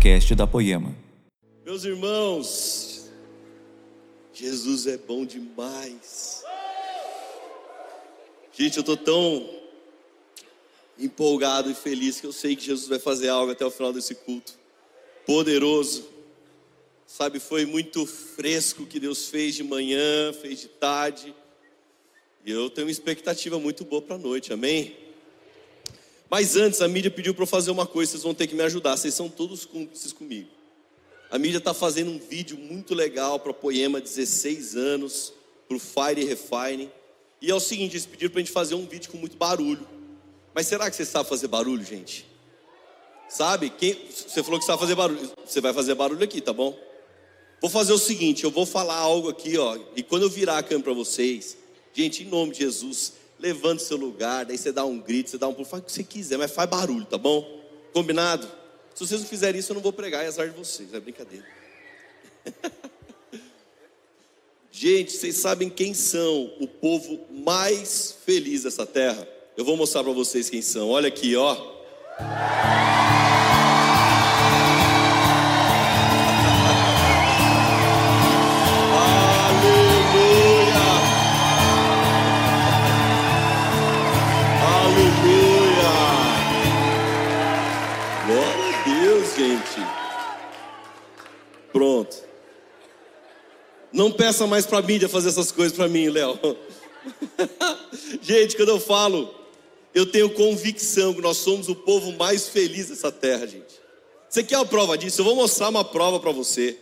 podcast da Poema. Meus irmãos, Jesus é bom demais. Gente, eu estou tão empolgado e feliz que eu sei que Jesus vai fazer algo até o final desse culto. Poderoso. Sabe, foi muito fresco que Deus fez de manhã, fez de tarde. E eu tenho uma expectativa muito boa para a noite, amém? Mas antes, a mídia pediu para eu fazer uma coisa, vocês vão ter que me ajudar, vocês são todos cúmplices comigo. A mídia está fazendo um vídeo muito legal para Poema 16 anos, para o Fire Refine. E é o seguinte, eles pediram para a gente fazer um vídeo com muito barulho. Mas será que você sabe fazer barulho, gente? Sabe? Quem, você falou que sabe fazer barulho. Você vai fazer barulho aqui, tá bom? Vou fazer o seguinte, eu vou falar algo aqui, ó. E quando eu virar a câmera para vocês, gente, em nome de Jesus, levante seu lugar, daí você dá um grito, você dá um pulo, faz o que você quiser, mas faz barulho, tá bom? Combinado? Se vocês não fizerem isso, eu não vou pregar, é azar de vocês, é brincadeira. Gente, vocês sabem quem são o povo mais feliz dessa terra? Eu vou mostrar para vocês quem são. Olha aqui, ó. Não peça mais para a mídia fazer essas coisas para mim, Léo. gente, quando eu falo, eu tenho convicção que nós somos o povo mais feliz dessa terra, gente. Você quer a prova disso? Eu vou mostrar uma prova para você.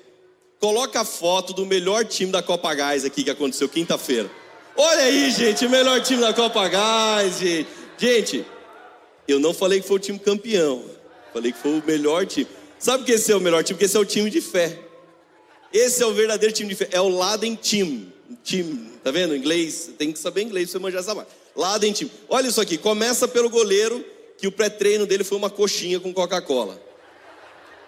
Coloca a foto do melhor time da Copa Gás aqui que aconteceu quinta-feira. Olha aí, gente, o melhor time da Copa Gás, gente. Gente, eu não falei que foi o time campeão. Falei que foi o melhor time. Sabe por que esse é o melhor time? Porque esse é o time de fé. Esse é o verdadeiro time de fé. É o Laden Team. Time, tá vendo? Inglês, tem que saber inglês pra você manjar essa marca. Laden Team. Olha isso aqui. Começa pelo goleiro, que o pré-treino dele foi uma coxinha com Coca-Cola.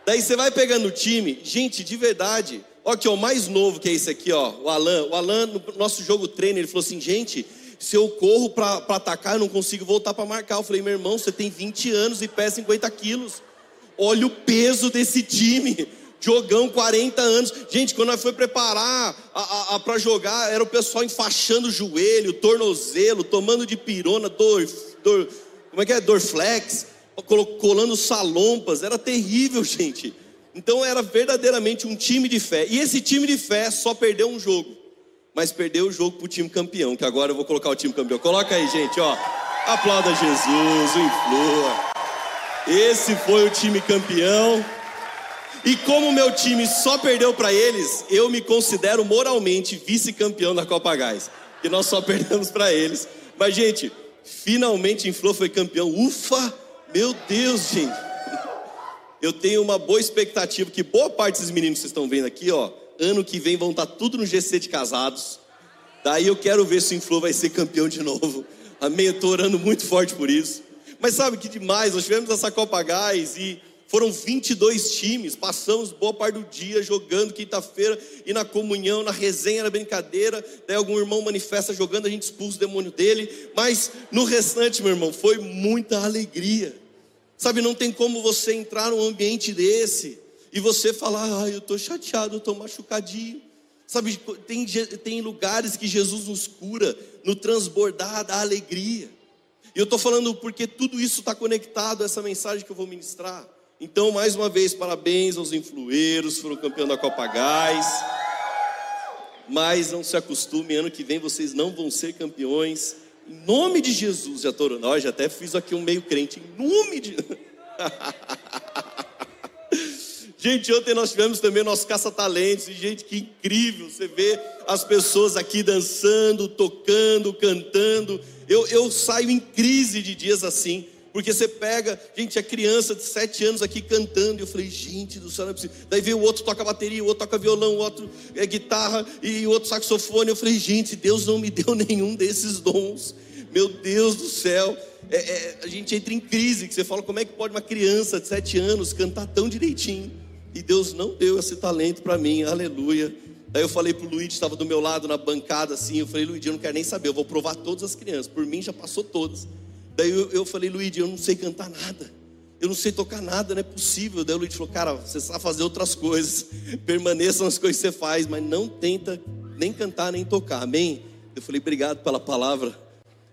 Daí você vai pegando o time, gente, de verdade. Ó, aqui, ó, o mais novo que é esse aqui, ó, o Alan. O Alan, no nosso jogo treino, ele falou assim: gente, se eu corro para atacar, eu não consigo voltar para marcar. Eu falei, meu irmão, você tem 20 anos e pesa 50 quilos. Olha o peso desse time. Jogão, 40 anos. Gente, quando nós foi preparar para jogar, era o pessoal enfaixando o joelho, tornozelo, tomando de pirona, dor, dor como é que é? Dorflex, colando salompas. Era terrível, gente. Então era verdadeiramente um time de fé. E esse time de fé só perdeu um jogo. Mas perdeu o jogo para o time campeão, que agora eu vou colocar o time campeão. Coloca aí, gente, ó. Aplauda Jesus, o influa. Esse foi o time campeão. E como meu time só perdeu para eles, eu me considero moralmente vice-campeão da Copa Gás. Que nós só perdemos para eles. Mas, gente, finalmente Inflou foi campeão. Ufa! Meu Deus, gente. Eu tenho uma boa expectativa que boa parte desses meninos que vocês estão vendo aqui, ó, ano que vem vão estar tudo no GC de casados. Daí eu quero ver se o Inflou vai ser campeão de novo. Amém? Eu estou orando muito forte por isso. Mas sabe que demais, nós tivemos essa Copa Gás e foram 22 times, passamos boa parte do dia jogando quinta-feira e na comunhão, na resenha, na brincadeira. Daí algum irmão manifesta jogando, a gente expulsa o demônio dele. Mas no restante, meu irmão, foi muita alegria. Sabe, não tem como você entrar num ambiente desse e você falar, ah, eu estou chateado, eu estou machucadinho. Sabe, tem, tem lugares que Jesus nos cura no transbordar da alegria. E eu estou falando porque tudo isso está conectado a essa mensagem que eu vou ministrar. Então, mais uma vez, parabéns aos influeiros, foram campeão da Copa Gás. Mas não se acostume, ano que vem vocês não vão ser campeões. Em nome de Jesus, já estou. Nós já até fiz aqui um meio crente. Em nome de. Gente, ontem nós tivemos também nosso caça-talentos, e gente, que incrível, você vê as pessoas aqui dançando, tocando, cantando. Eu, eu saio em crise de dias assim, porque você pega, gente, a criança de sete anos aqui cantando, e eu falei, gente do céu, não é possível. Daí veio o outro toca bateria, o outro toca violão, o outro é guitarra e o outro saxofone. Eu falei, gente, Deus não me deu nenhum desses dons. Meu Deus do céu. É, é, a gente entra em crise, que você fala, como é que pode uma criança de sete anos cantar tão direitinho? E Deus não deu esse talento para mim, aleluia. Daí eu falei pro Luigi, estava do meu lado na bancada assim, eu falei, Luigi, eu não quero nem saber, eu vou provar todas as crianças, por mim já passou todas. Daí eu, eu falei, Luigi, eu não sei cantar nada. eu não sei tocar nada, não é possível. Daí o Luiz falou, cara, você sabe fazer outras coisas, permaneça nas coisas que você faz, mas não tenta nem cantar, nem tocar, amém? Eu falei, obrigado pela palavra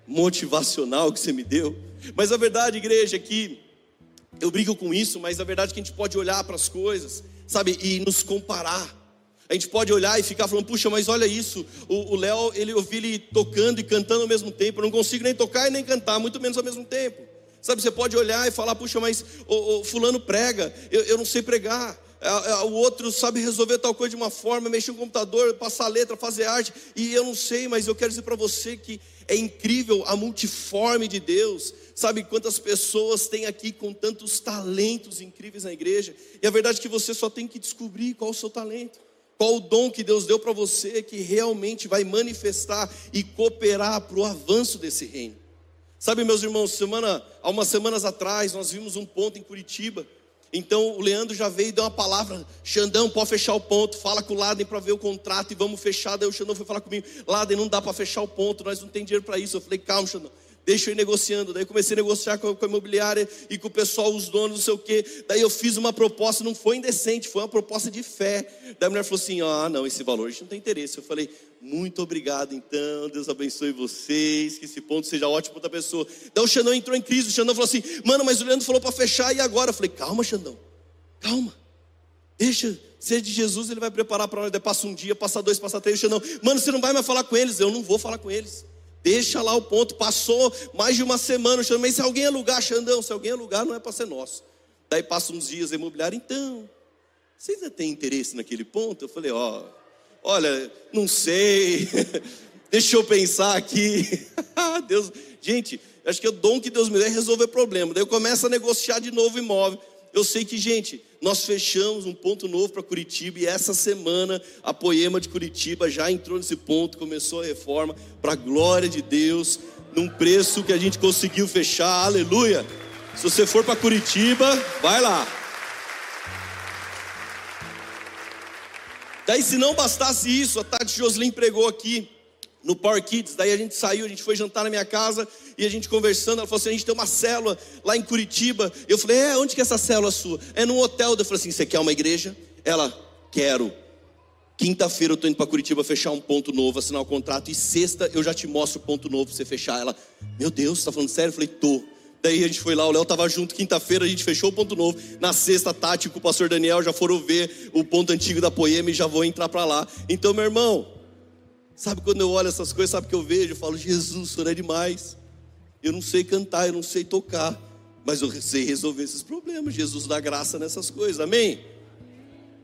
motivacional que você me deu. Mas a verdade, igreja, é que eu brigo com isso, mas a verdade é que a gente pode olhar para as coisas, sabe, e nos comparar. A gente pode olhar e ficar falando, puxa, mas olha isso, o Léo, ele eu vi ele tocando e cantando ao mesmo tempo, eu não consigo nem tocar e nem cantar, muito menos ao mesmo tempo. Sabe, você pode olhar e falar, puxa, mas o, o fulano prega, eu, eu não sei pregar. É, é, o outro sabe resolver tal coisa de uma forma, mexer no computador, passar letra, fazer arte, e eu não sei, mas eu quero dizer para você que é incrível a multiforme de Deus. Sabe quantas pessoas tem aqui com tantos talentos incríveis na igreja? E a verdade é que você só tem que descobrir qual o seu talento, qual o dom que Deus deu para você que realmente vai manifestar e cooperar para o avanço desse reino. Sabe, meus irmãos, semana, há umas semanas atrás nós vimos um ponto em Curitiba então o Leandro já veio e deu uma palavra: Xandão, pode fechar o ponto, fala com o Laden para ver o contrato e vamos fechar. Daí o Xandão foi falar comigo: Laden, não dá para fechar o ponto, nós não temos dinheiro para isso. Eu falei: calma, Xandão, deixa eu ir negociando. Daí comecei a negociar com a, com a imobiliária e com o pessoal, os donos, não sei o quê. Daí eu fiz uma proposta, não foi indecente, foi uma proposta de fé. Daí a mulher falou assim: ah, não, esse valor a gente não tem interesse. Eu falei: muito obrigado, então. Deus abençoe vocês. Que esse ponto seja ótimo para outra pessoa. Então o Xandão entrou em crise. O Xandão falou assim: Mano, mas o Leandro falou para fechar e agora? Eu falei: Calma, Xandão. Calma. Deixa. Se é de Jesus, ele vai preparar para nós. Daí passa um dia, passa dois, passa três. O Xandão, mano, você não vai mais falar com eles. Eu não vou falar com eles. Deixa lá o ponto. Passou mais de uma semana. Mas se alguém alugar, Xandão, se alguém alugar, não é para ser nosso. Daí passa uns dias, imobiliário. Então, vocês ainda têm interesse naquele ponto? Eu falei: Ó. Oh, Olha, não sei. Deixa eu pensar aqui. Deus, gente, acho que o dom que Deus me dá é resolver problema. Daí eu começo a negociar de novo imóvel. Eu sei que, gente, nós fechamos um ponto novo para Curitiba e essa semana a Poema de Curitiba já entrou nesse ponto, começou a reforma para a glória de Deus, num preço que a gente conseguiu fechar. Aleluia! Se você for para Curitiba, vai lá. Daí, se não bastasse isso, a Tati Joslin pregou aqui no Power Kids. Daí a gente saiu, a gente foi jantar na minha casa e a gente conversando. Ela falou assim: a gente tem uma célula lá em Curitiba. Eu falei: é, onde que é essa célula sua? É num hotel. Eu falei assim: você quer uma igreja? Ela, quero. Quinta-feira eu estou indo para Curitiba fechar um ponto novo, assinar o contrato. E sexta eu já te mostro o ponto novo para você fechar. Ela, meu Deus, você está falando sério? Eu falei: tô. Daí a gente foi lá, o Léo estava junto, quinta-feira a gente fechou o ponto novo. Na sexta, Tati com o pastor Daniel já foram ver o ponto antigo da Poema e já vou entrar para lá. Então, meu irmão, sabe quando eu olho essas coisas, sabe o que eu vejo? Eu falo, Jesus, o senhor é demais. Eu não sei cantar, eu não sei tocar, mas eu sei resolver esses problemas. Jesus dá graça nessas coisas, amém?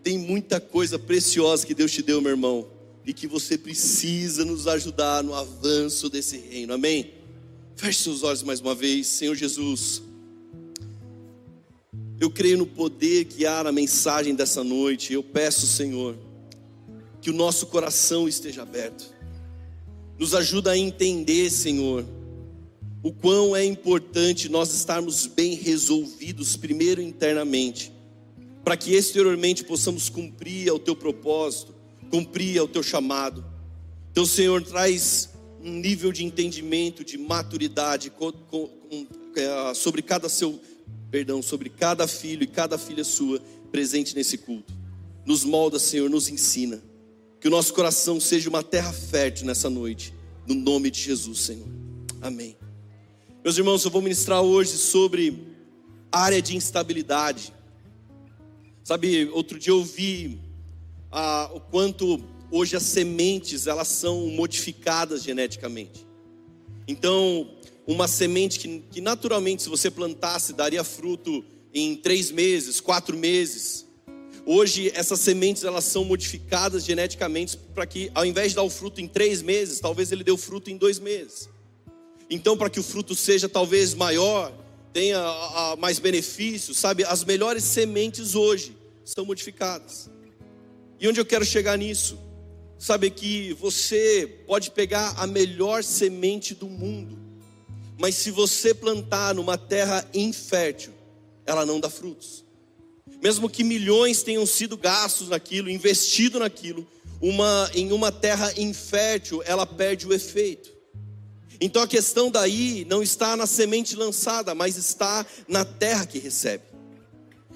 Tem muita coisa preciosa que Deus te deu, meu irmão, e que você precisa nos ajudar no avanço desse reino, amém? Feche seus olhos mais uma vez, Senhor Jesus. Eu creio no poder guiar a mensagem dessa noite. Eu peço, Senhor, que o nosso coração esteja aberto. Nos ajuda a entender, Senhor, o quão é importante nós estarmos bem resolvidos, primeiro internamente, para que exteriormente possamos cumprir o teu propósito, cumprir o teu chamado. Então, Senhor, traz um nível de entendimento, de maturidade é, sobre cada seu, perdão, sobre cada filho e cada filha sua presente nesse culto. Nos molda, Senhor, nos ensina. Que o nosso coração seja uma terra fértil nessa noite, no nome de Jesus, Senhor. Amém. Meus irmãos, eu vou ministrar hoje sobre área de instabilidade. Sabe, outro dia eu vi ah, o quanto hoje as sementes elas são modificadas geneticamente. Então, uma semente que, que naturalmente, se você plantasse, daria fruto em três meses, quatro meses. Hoje, essas sementes elas são modificadas geneticamente para que, ao invés de dar o fruto em três meses, talvez ele dê o fruto em dois meses. Então, para que o fruto seja talvez maior, tenha mais benefícios, sabe? As melhores sementes hoje são modificadas. E onde eu quero chegar nisso? Sabe que você pode pegar a melhor semente do mundo, mas se você plantar numa terra infértil, ela não dá frutos. Mesmo que milhões tenham sido gastos naquilo, investido naquilo, uma, em uma terra infértil, ela perde o efeito. Então a questão daí não está na semente lançada, mas está na terra que recebe.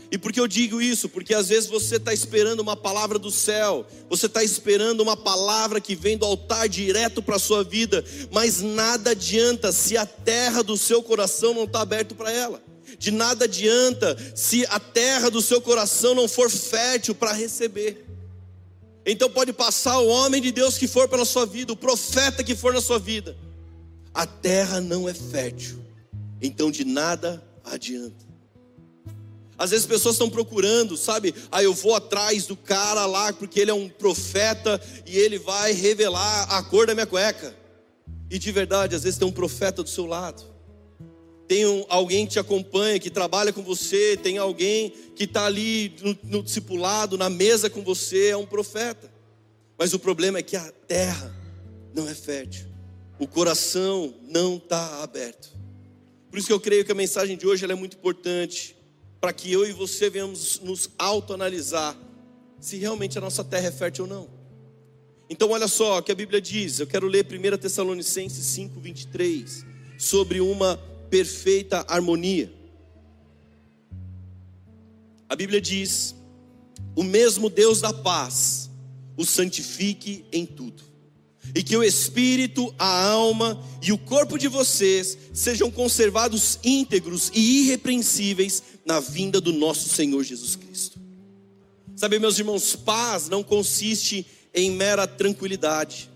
E por que eu digo isso? Porque às vezes você está esperando uma palavra do céu, você está esperando uma palavra que vem do altar direto para a sua vida, mas nada adianta se a terra do seu coração não está aberta para ela. De nada adianta se a terra do seu coração não for fértil para receber. Então pode passar o homem de Deus que for pela sua vida, o profeta que for na sua vida. A terra não é fértil, então de nada adianta. Às vezes pessoas estão procurando, sabe? Ah, eu vou atrás do cara lá porque ele é um profeta e ele vai revelar a cor da minha cueca. E de verdade, às vezes tem um profeta do seu lado. Tem um, alguém que te acompanha, que trabalha com você, tem alguém que está ali no, no discipulado, na mesa com você, é um profeta. Mas o problema é que a terra não é fértil, o coração não está aberto. Por isso que eu creio que a mensagem de hoje é muito importante para que eu e você venhamos nos autoanalisar se realmente a nossa terra é fértil ou não. Então, olha só o que a Bíblia diz, eu quero ler 1 Tessalonicenses 5, 23, sobre uma perfeita harmonia. A Bíblia diz: O mesmo Deus da paz o santifique em tudo e que o espírito, a alma e o corpo de vocês sejam conservados íntegros e irrepreensíveis na vinda do nosso Senhor Jesus Cristo. Sabe, meus irmãos, paz não consiste em mera tranquilidade.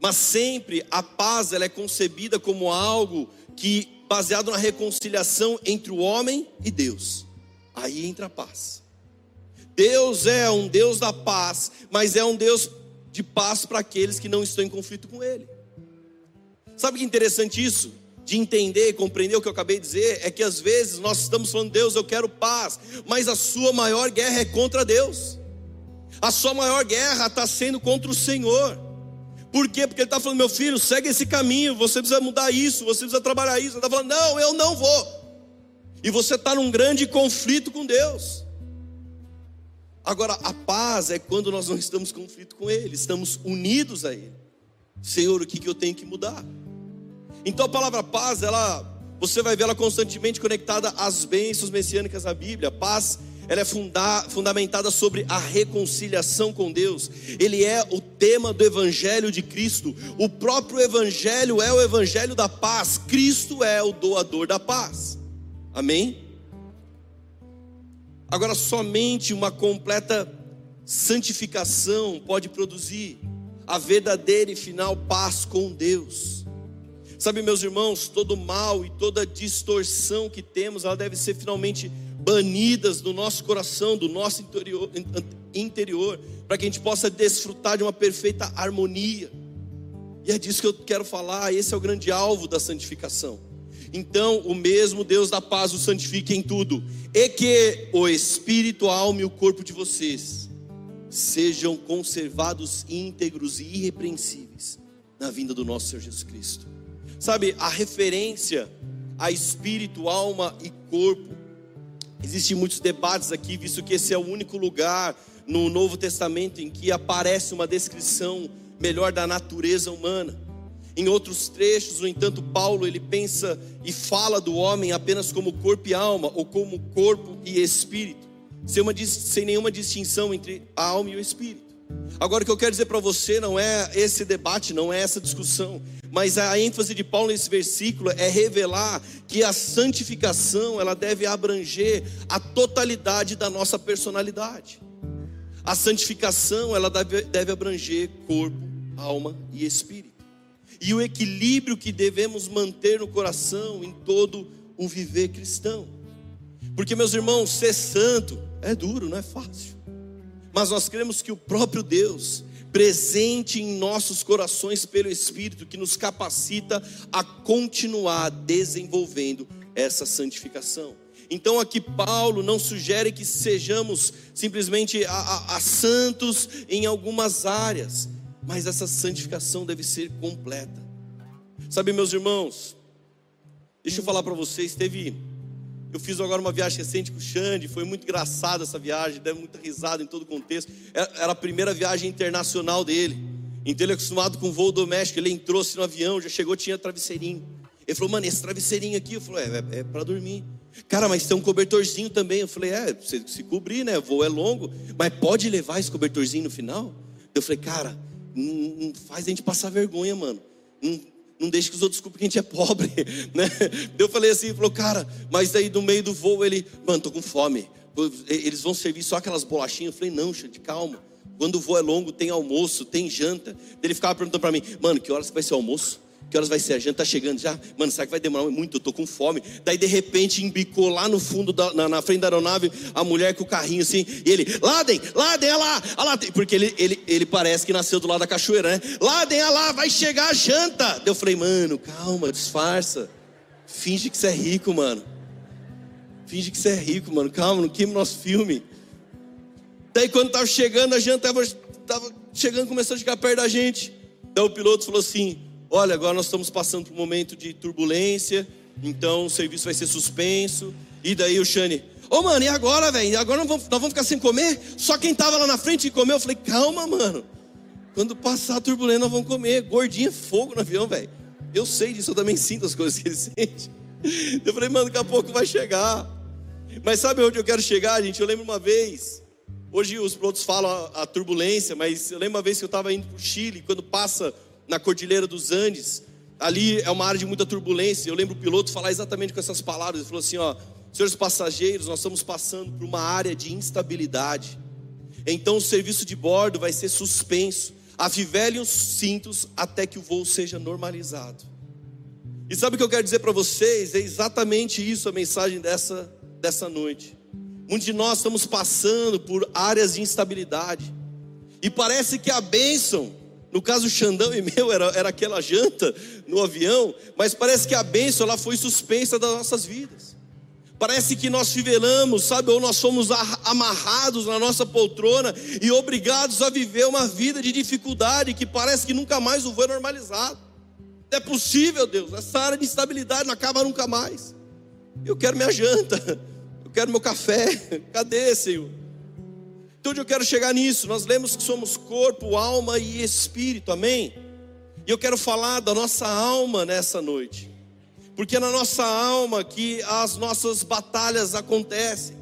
Mas sempre a paz ela é concebida como algo que baseado na reconciliação entre o homem e Deus. Aí entra a paz. Deus é um Deus da paz, mas é um Deus de paz para aqueles que não estão em conflito com Ele. Sabe que interessante isso? De entender e compreender o que eu acabei de dizer, é que às vezes nós estamos falando, Deus, eu quero paz, mas a sua maior guerra é contra Deus, a sua maior guerra está sendo contra o Senhor. Por quê? Porque Ele está falando, meu filho, segue esse caminho, você precisa mudar isso, você precisa trabalhar isso. Ele está falando, não, eu não vou. E você está num grande conflito com Deus. Agora, a paz é quando nós não estamos em conflito com Ele, estamos unidos a Ele. Senhor, o que, eu tenho que mudar? Então a palavra paz, ela, você vai ver ela constantemente conectada às bênçãos messiânicas da Bíblia. Paz, ela é funda, fundamentada sobre a reconciliação com Deus. Ele é o tema do Evangelho de Cristo. O próprio Evangelho é o Evangelho da paz. Cristo é o doador da paz. Amém? Agora, somente uma completa santificação pode produzir a verdadeira e final paz com Deus. Sabe, meus irmãos, todo mal e toda distorção que temos, ela deve ser finalmente banidas do nosso coração, do nosso interior, interior para que a gente possa desfrutar de uma perfeita harmonia. E é disso que eu quero falar, esse é o grande alvo da santificação. Então, o mesmo Deus da paz o santifique em tudo, e que o espírito, a alma e o corpo de vocês sejam conservados íntegros e irrepreensíveis na vinda do nosso Senhor Jesus Cristo. Sabe, a referência a espírito, alma e corpo. Existem muitos debates aqui, visto que esse é o único lugar no Novo Testamento em que aparece uma descrição melhor da natureza humana. Em outros trechos, no entanto, Paulo ele pensa e fala do homem apenas como corpo e alma, ou como corpo e espírito, sem, uma, sem nenhuma distinção entre a alma e o espírito. Agora, o que eu quero dizer para você não é esse debate, não é essa discussão, mas a ênfase de Paulo nesse versículo é revelar que a santificação ela deve abranger a totalidade da nossa personalidade. A santificação ela deve, deve abranger corpo, alma e espírito e o equilíbrio que devemos manter no coração em todo o viver cristão. Porque, meus irmãos, ser santo é duro, não é fácil. Mas nós cremos que o próprio Deus, presente em nossos corações pelo Espírito, que nos capacita a continuar desenvolvendo essa santificação. Então aqui Paulo não sugere que sejamos simplesmente a, a, a santos em algumas áreas, mas essa santificação deve ser completa. Sabe, meus irmãos, deixa eu falar para vocês, teve eu fiz agora uma viagem recente com o Xande, foi muito engraçada essa viagem, deu muita risada em todo o contexto. Era a primeira viagem internacional dele. Então ele é acostumado com voo doméstico. Ele entrou no avião, já chegou, tinha travesseirinho. Ele falou, mano, esse travesseirinho aqui, eu falei, é, é, é para dormir. Cara, mas tem um cobertorzinho também. Eu falei, é, você se cobrir, né? O voo é longo, mas pode levar esse cobertorzinho no final? Eu falei, cara, não, não faz a gente passar vergonha, mano. Não, não deixa que os outros desculpem que a gente é pobre, né? Eu falei assim, falou, cara, mas aí no meio do voo ele, mano, tô com fome. Eles vão servir só aquelas bolachinhas. Eu falei, não, gente, calma. Quando o voo é longo, tem almoço, tem janta. Ele ficava perguntando para mim, mano, que horas vai ser o almoço? Que horas vai ser a janta? Tá chegando já? Mano, será que vai demorar muito? Eu tô com fome. Daí de repente embicou lá no fundo, da, na, na, frente da aeronave, a mulher com o carrinho assim. E ele, Ladem, Ladem, olha lá, olha lá. Porque ele, ele, ele parece que nasceu do lado da cachoeira, né? Ladem, olha lá, vai chegar a janta. Eu falei, mano, calma, disfarça. Finge que você é rico, mano. Finge que você é rico, mano. Calma, não queime nosso filme. Daí quando tava chegando, a janta tava, tava chegando, começou a chegar perto da gente. Daí o piloto falou assim: Olha, agora nós estamos passando por um momento de turbulência, então o serviço vai ser suspenso. E daí o Shane, ô oh, mano, e agora, velho? Agora nós vamos, nós vamos ficar sem comer? Só quem tava lá na frente comeu. Eu falei, calma, mano. Quando passar a turbulência, nós vamos comer. Gordinho é fogo no avião, velho. Eu sei disso, eu também sinto as coisas que ele sente. Eu falei, mano, daqui a pouco vai chegar. Mas sabe onde eu quero chegar, gente? Eu lembro uma vez. Hoje os pilotos falam a, a turbulência, mas eu lembro uma vez que eu estava indo para o Chile, quando passa na Cordilheira dos Andes. Ali é uma área de muita turbulência. Eu lembro o piloto falar exatamente com essas palavras. Ele falou assim: ó, senhores passageiros, nós estamos passando por uma área de instabilidade. Então o serviço de bordo vai ser suspenso. Afivelem os cintos até que o voo seja normalizado. E sabe o que eu quero dizer para vocês? É exatamente isso a mensagem dessa, dessa noite. Muitos de nós estamos passando por áreas de instabilidade. E parece que a bênção no caso, Xandão e meu era, era aquela janta no avião, mas parece que a bênção ela foi suspensa das nossas vidas. Parece que nós fivelamos, sabe, ou nós somos amarrados na nossa poltrona e obrigados a viver uma vida de dificuldade que parece que nunca mais o voo é normalizado. É possível, Deus, essa área de instabilidade não acaba nunca mais. Eu quero minha janta, eu quero meu café, cadê, Senhor? Então, onde eu quero chegar nisso? Nós lemos que somos corpo, alma e espírito, amém? E eu quero falar da nossa alma nessa noite, porque é na nossa alma que as nossas batalhas acontecem,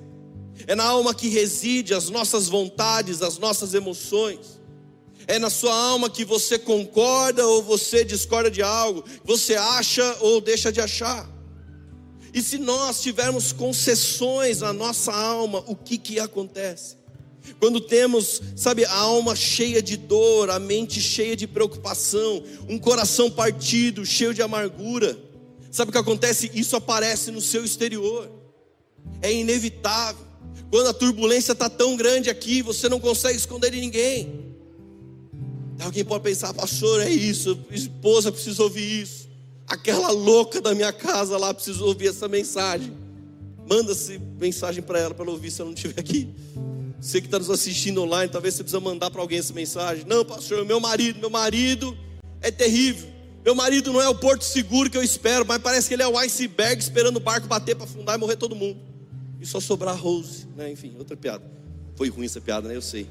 é na alma que reside as nossas vontades, as nossas emoções. É na sua alma que você concorda ou você discorda de algo, você acha ou deixa de achar. E se nós tivermos concessões na nossa alma, o que que acontece? Quando temos, sabe, a alma cheia de dor, a mente cheia de preocupação, um coração partido, cheio de amargura, sabe o que acontece? Isso aparece no seu exterior, é inevitável. Quando a turbulência está tão grande aqui, você não consegue esconder de ninguém. Alguém pode pensar, pastor, é isso, esposa precisa ouvir isso, aquela louca da minha casa lá precisa ouvir essa mensagem. Manda-se mensagem para ela, para ela ouvir se ela não estiver aqui. Você que está nos assistindo online, talvez você precisa mandar para alguém essa mensagem. Não, pastor, meu marido, meu marido é terrível. Meu marido não é o porto seguro que eu espero, mas parece que ele é o iceberg esperando o barco bater para afundar e morrer todo mundo. E só sobrar Rose, né? Enfim, outra piada. Foi ruim essa piada, né? Eu sei.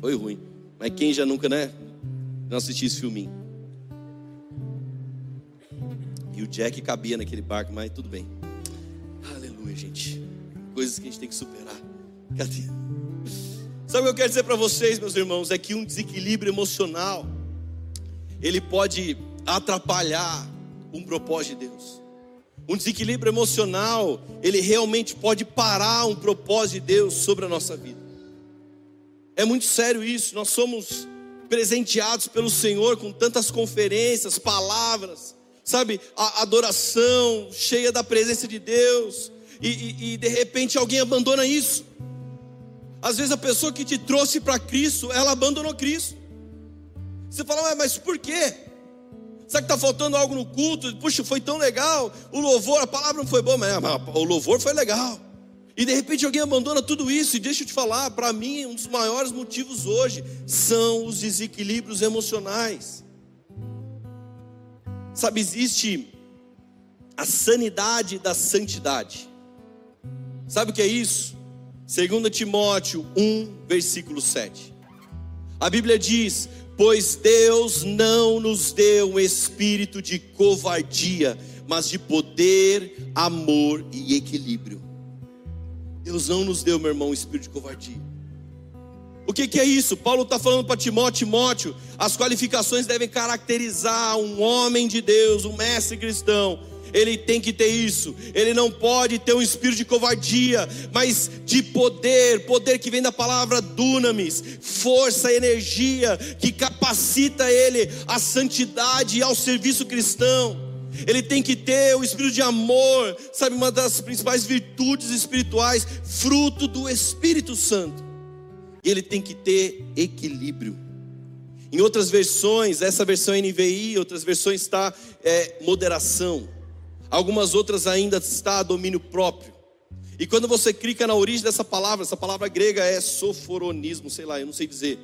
Foi ruim. Mas quem já nunca, né? Não assistiu esse filminho. E o Jack cabia naquele barco, mas tudo bem. Aleluia, gente. Coisas que a gente tem que superar. Cadê? Sabe o que eu quero dizer para vocês, meus irmãos? É que um desequilíbrio emocional ele pode atrapalhar um propósito de Deus. Um desequilíbrio emocional, ele realmente pode parar um propósito de Deus sobre a nossa vida. É muito sério isso. Nós somos presenteados pelo Senhor com tantas conferências, palavras, sabe, a adoração cheia da presença de Deus, e, e, e de repente alguém abandona isso. Às vezes a pessoa que te trouxe para Cristo, ela abandonou Cristo. Você fala, mas por quê? Será que está faltando algo no culto? Puxa, foi tão legal. O louvor, a palavra não foi boa, mas o louvor foi legal. E de repente alguém abandona tudo isso. E deixa eu te falar, para mim, um dos maiores motivos hoje são os desequilíbrios emocionais. Sabe, existe a sanidade da santidade. Sabe o que é isso? 2 Timóteo 1, versículo 7. A Bíblia diz: Pois Deus não nos deu um espírito de covardia, mas de poder, amor e equilíbrio. Deus não nos deu, meu irmão, um espírito de covardia. O que, que é isso? Paulo está falando para Timóteo, Timóteo, as qualificações devem caracterizar um homem de Deus, um mestre cristão. Ele tem que ter isso. Ele não pode ter um espírito de covardia, mas de poder, poder que vem da palavra dunamis, força, energia que capacita ele à santidade e ao serviço cristão. Ele tem que ter o espírito de amor, sabe, uma das principais virtudes espirituais, fruto do Espírito Santo ele tem que ter equilíbrio. Em outras versões, essa versão NVI, outras versões está é, moderação. Algumas outras ainda está domínio próprio. E quando você clica na origem dessa palavra, essa palavra grega é soforonismo, sei lá, eu não sei dizer.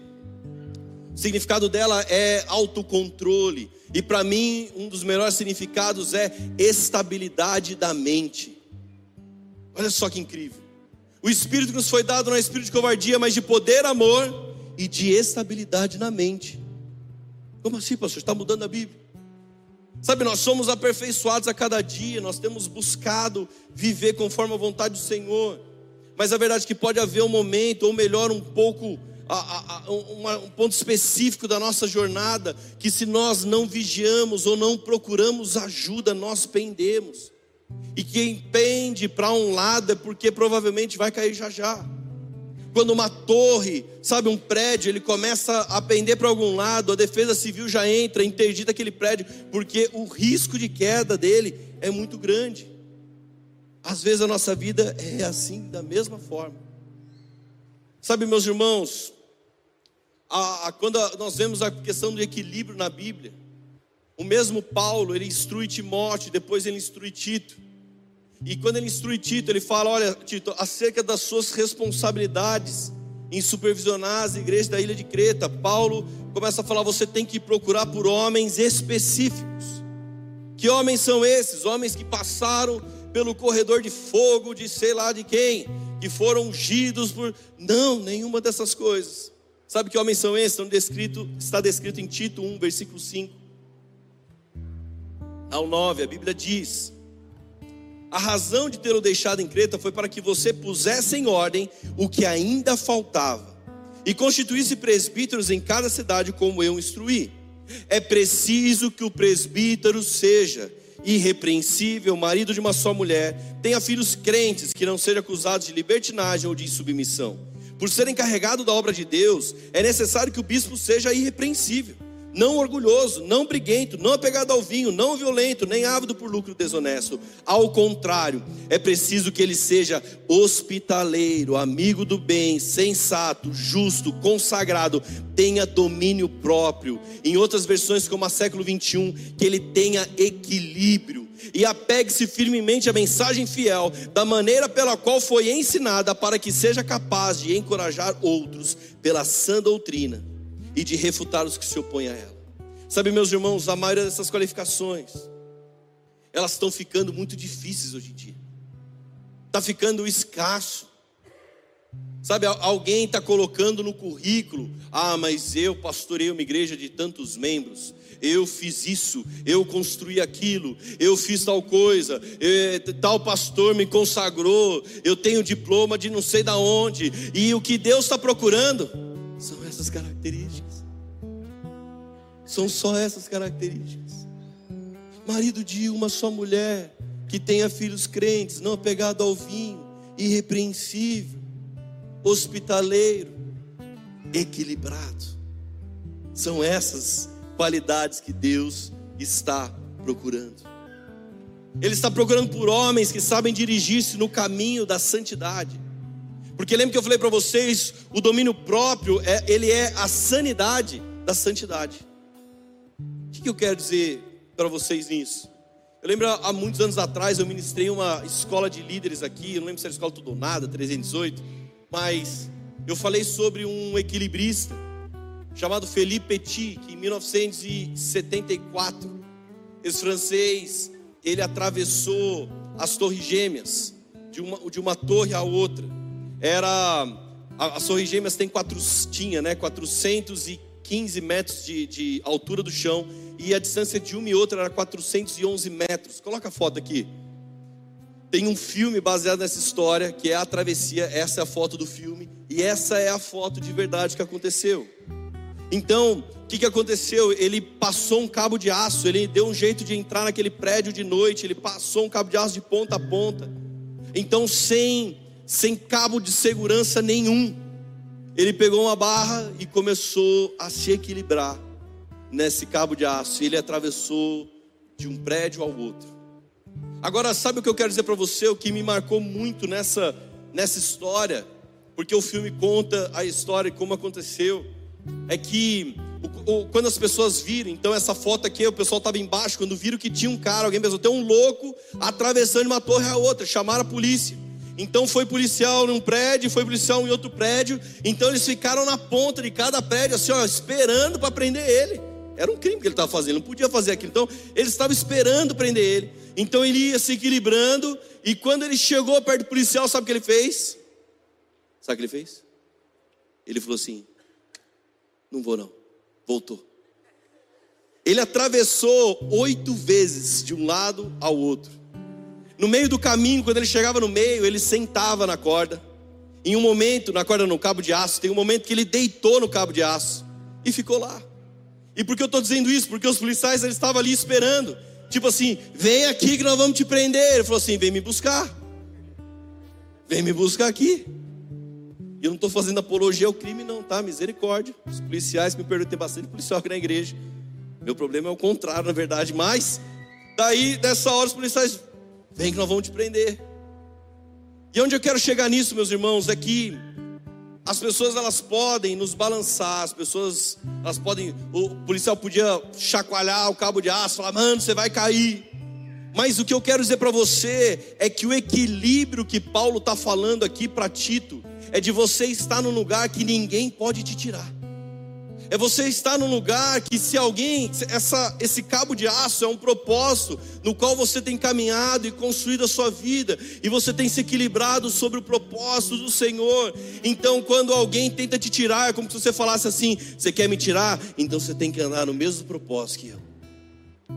O significado dela é autocontrole. E para mim, um dos melhores significados é estabilidade da mente. Olha só que incrível. O espírito que nos foi dado não é espírito de covardia, mas de poder, amor e de estabilidade na mente. Como assim, pastor? Está mudando a Bíblia? Sabe, nós somos aperfeiçoados a cada dia, nós temos buscado viver conforme a vontade do Senhor. Mas a verdade é que pode haver um momento, ou melhor, um pouco, a, a, um ponto específico da nossa jornada, que se nós não vigiamos ou não procuramos ajuda, nós pendemos. E quem pende para um lado é porque provavelmente vai cair já já. Quando uma torre, sabe, um prédio, ele começa a pender para algum lado, a defesa civil já entra, interdita aquele prédio, porque o risco de queda dele é muito grande. Às vezes a nossa vida é assim, da mesma forma. Sabe, meus irmãos, a, a, quando a, nós vemos a questão do equilíbrio na Bíblia, o mesmo Paulo, ele instrui Timóteo, depois ele instrui Tito. E quando ele instrui Tito, ele fala: Olha, Tito, acerca das suas responsabilidades em supervisionar as igrejas da ilha de Creta, Paulo começa a falar: você tem que procurar por homens específicos. Que homens são esses? Homens que passaram pelo corredor de fogo de sei lá de quem, que foram ungidos por. Não, nenhuma dessas coisas. Sabe que homens são esses? Estão descrito, está descrito em Tito 1, versículo 5 ao 9, a Bíblia diz: a razão de ter o deixado em Creta foi para que você pusesse em ordem o que ainda faltava e constituísse presbíteros em cada cidade, como eu instruí. É preciso que o presbítero seja irrepreensível, marido de uma só mulher, tenha filhos crentes, que não sejam acusados de libertinagem ou de insubmissão. Por ser encarregado da obra de Deus, é necessário que o bispo seja irrepreensível não orgulhoso, não briguento, não apegado ao vinho, não violento, nem ávido por lucro desonesto. Ao contrário, é preciso que ele seja hospitaleiro, amigo do bem, sensato, justo, consagrado, tenha domínio próprio. Em outras versões, como a século 21, que ele tenha equilíbrio e apegue-se firmemente à mensagem fiel, da maneira pela qual foi ensinada, para que seja capaz de encorajar outros pela sã doutrina e de refutar os que se opõem a ela. Sabe, meus irmãos, a maioria dessas qualificações, elas estão ficando muito difíceis hoje em dia. Está ficando escasso. Sabe, alguém está colocando no currículo: ah, mas eu pastorei uma igreja de tantos membros, eu fiz isso, eu construí aquilo, eu fiz tal coisa, eu, tal pastor me consagrou, eu tenho diploma de não sei da onde, e o que Deus está procurando são essas características. São só essas características. Marido de uma só mulher, que tenha filhos crentes, não apegado ao vinho, irrepreensível, hospitaleiro, equilibrado. São essas qualidades que Deus está procurando. Ele está procurando por homens que sabem dirigir-se no caminho da santidade. Porque lembra que eu falei para vocês, o domínio próprio, é, ele é a sanidade da santidade. O que, que eu quero dizer para vocês nisso? Eu lembro há muitos anos atrás eu ministrei uma escola de líderes aqui, eu não lembro se era escola tudo ou nada, 318, mas eu falei sobre um equilibrista chamado Felipe Petit, que em 1974, esse francês, ele atravessou as torres gêmeas, de uma, de uma torre à outra era a, Torres Gêmeas tem quatro, tinha, né, 415 metros de, de altura do chão e a distância de uma e outra era 411 metros. Coloca a foto aqui. Tem um filme baseado nessa história, que é a travessia. Essa é a foto do filme. E essa é a foto de verdade que aconteceu. Então, o que, que aconteceu? Ele passou um cabo de aço, ele deu um jeito de entrar naquele prédio de noite, ele passou um cabo de aço de ponta a ponta. Então, sem, sem cabo de segurança nenhum, ele pegou uma barra e começou a se equilibrar nesse cabo de aço. Ele atravessou de um prédio ao outro. Agora, sabe o que eu quero dizer para você? O que me marcou muito nessa, nessa história, porque o filme conta a história e como aconteceu, é que o, o, quando as pessoas viram, então essa foto aqui, o pessoal estava embaixo, quando viram que tinha um cara, alguém pensou, tem um louco atravessando uma torre a outra, chamaram a polícia. Então foi policial num prédio, foi policial em outro prédio, então eles ficaram na ponta de cada prédio, assim, ó, esperando para prender ele. Era um crime que ele estava fazendo, não podia fazer aquilo. Então, eles estavam esperando prender ele. Então ele ia se equilibrando, e quando ele chegou perto do policial, sabe o que ele fez? Sabe o que ele fez? Ele falou assim: Não vou não. Voltou. Ele atravessou oito vezes de um lado ao outro. No meio do caminho, quando ele chegava no meio, ele sentava na corda. Em um momento, na corda no cabo de aço, tem um momento que ele deitou no cabo de aço e ficou lá. E por que eu estou dizendo isso? Porque os policiais eles estavam ali esperando. Tipo assim, vem aqui que nós vamos te prender. Ele falou assim: vem me buscar. Vem me buscar aqui. Eu não estou fazendo apologia ao crime, não, tá? Misericórdia. Os policiais me perdoem, tem bastante policial aqui na igreja. Meu problema é o contrário, na verdade. Mas, daí, nessa hora, os policiais, vem que nós vamos te prender. E onde eu quero chegar nisso, meus irmãos, é que as pessoas elas podem nos balançar, as pessoas elas podem, o policial podia chacoalhar o cabo de aço, falar, mano, você vai cair. Mas o que eu quero dizer para você é que o equilíbrio que Paulo está falando aqui para Tito é de você estar num lugar que ninguém pode te tirar. É você estar num lugar que se alguém, essa, esse cabo de aço é um propósito no qual você tem caminhado e construído a sua vida e você tem se equilibrado sobre o propósito do Senhor. Então, quando alguém tenta te tirar, é como se você falasse assim: "Você quer me tirar? Então você tem que andar no mesmo propósito que eu".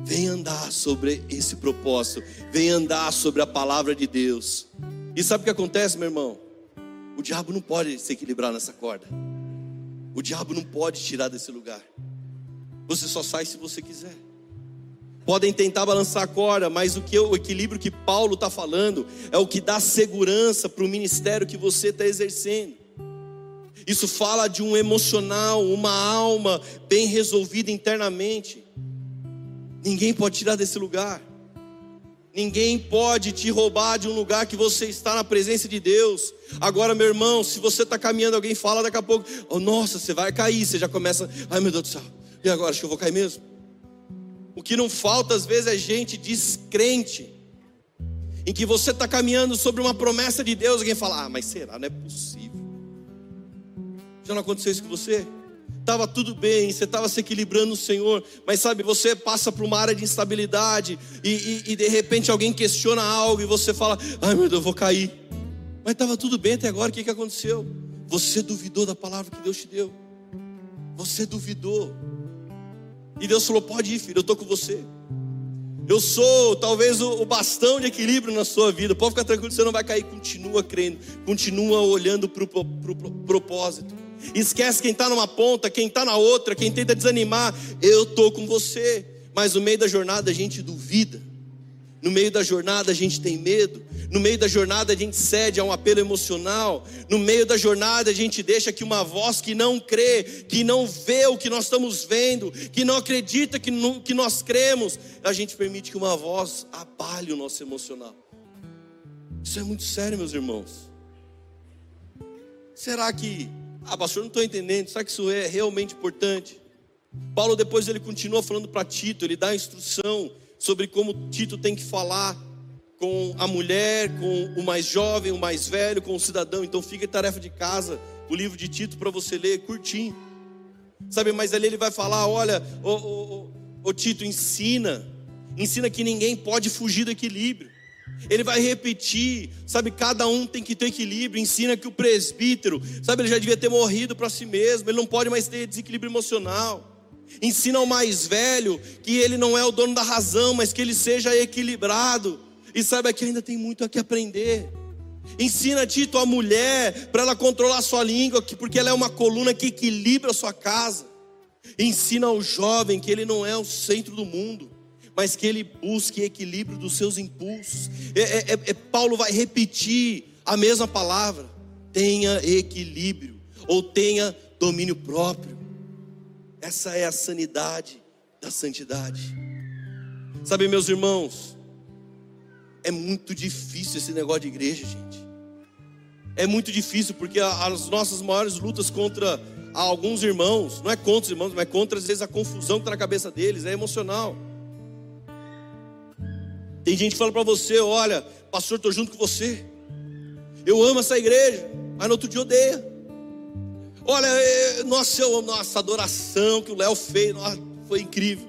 Vem andar sobre esse propósito, vem andar sobre a palavra de Deus. E sabe o que acontece, meu irmão? O diabo não pode se equilibrar nessa corda. O diabo não pode tirar desse lugar. Você só sai se você quiser. Podem tentar balançar a corda, mas o que o equilíbrio que Paulo está falando é o que dá segurança para o ministério que você está exercendo. Isso fala de um emocional, uma alma bem resolvida internamente. Ninguém pode tirar desse lugar. Ninguém pode te roubar de um lugar que você está na presença de Deus. Agora, meu irmão, se você está caminhando, alguém fala daqui a pouco, oh, nossa, você vai cair. Você já começa, ai meu Deus do céu, e agora? Acho que eu vou cair mesmo. O que não falta às vezes é gente descrente, em que você está caminhando sobre uma promessa de Deus, alguém fala, ah, mas será? Não é possível. Já não aconteceu isso com você? estava tudo bem, você estava se equilibrando no Senhor, mas sabe, você passa por uma área de instabilidade e, e, e, de repente alguém questiona algo e você fala: ai meu Deus, eu vou cair. Mas estava tudo bem até agora, o que, que aconteceu? Você duvidou da palavra que Deus te deu, você duvidou, e Deus falou: pode ir, filho, eu estou com você. Eu sou talvez o, bastão de equilíbrio na sua vida. Pode ficar tranquilo, você não vai cair. Continua crendo, continua olhando para o pro, pro, pro, propósito. Esquece quem está numa ponta, quem está na outra, quem tenta desanimar. Eu estou com você. Mas no meio da jornada a gente duvida. No meio da jornada a gente tem medo. No meio da jornada a gente cede a um apelo emocional. No meio da jornada a gente deixa que uma voz que não crê, que não vê o que nós estamos vendo, que não acredita que, no, que nós cremos, a gente permite que uma voz abale o nosso emocional. Isso é muito sério, meus irmãos. Será que ah, pastor, não estou entendendo. Será que isso é realmente importante? Paulo depois ele continua falando para Tito, ele dá instrução sobre como Tito tem que falar com a mulher, com o mais jovem, o mais velho, com o cidadão. Então fica tarefa de casa, o livro de Tito para você ler, curtinho. Sabe, mas ali ele vai falar, olha, ô, Tito, ensina, ensina que ninguém pode fugir do equilíbrio. Ele vai repetir, sabe? Cada um tem que ter equilíbrio. Ensina que o presbítero, sabe? Ele já devia ter morrido para si mesmo, ele não pode mais ter desequilíbrio emocional. Ensina ao mais velho que ele não é o dono da razão, mas que ele seja equilibrado. E saiba que ainda tem muito a que aprender. Ensina a ti, tua mulher, para ela controlar a sua língua, porque ela é uma coluna que equilibra a sua casa. Ensina ao jovem que ele não é o centro do mundo, mas que ele busque equilíbrio dos seus impulsos. É, é, é, é Paulo vai repetir a mesma palavra: tenha equilíbrio, ou tenha domínio próprio. Essa é a sanidade da santidade. Sabe, meus irmãos, é muito difícil esse negócio de igreja, gente. É muito difícil porque as nossas maiores lutas contra alguns irmãos, não é contra os irmãos, mas contra às vezes a confusão que está na cabeça deles, é emocional. Tem gente que fala para você: olha, pastor, estou junto com você. Eu amo essa igreja, mas no outro dia odeia. Olha, é, nossa, eu, nossa adoração que o Léo fez, nossa, foi incrível.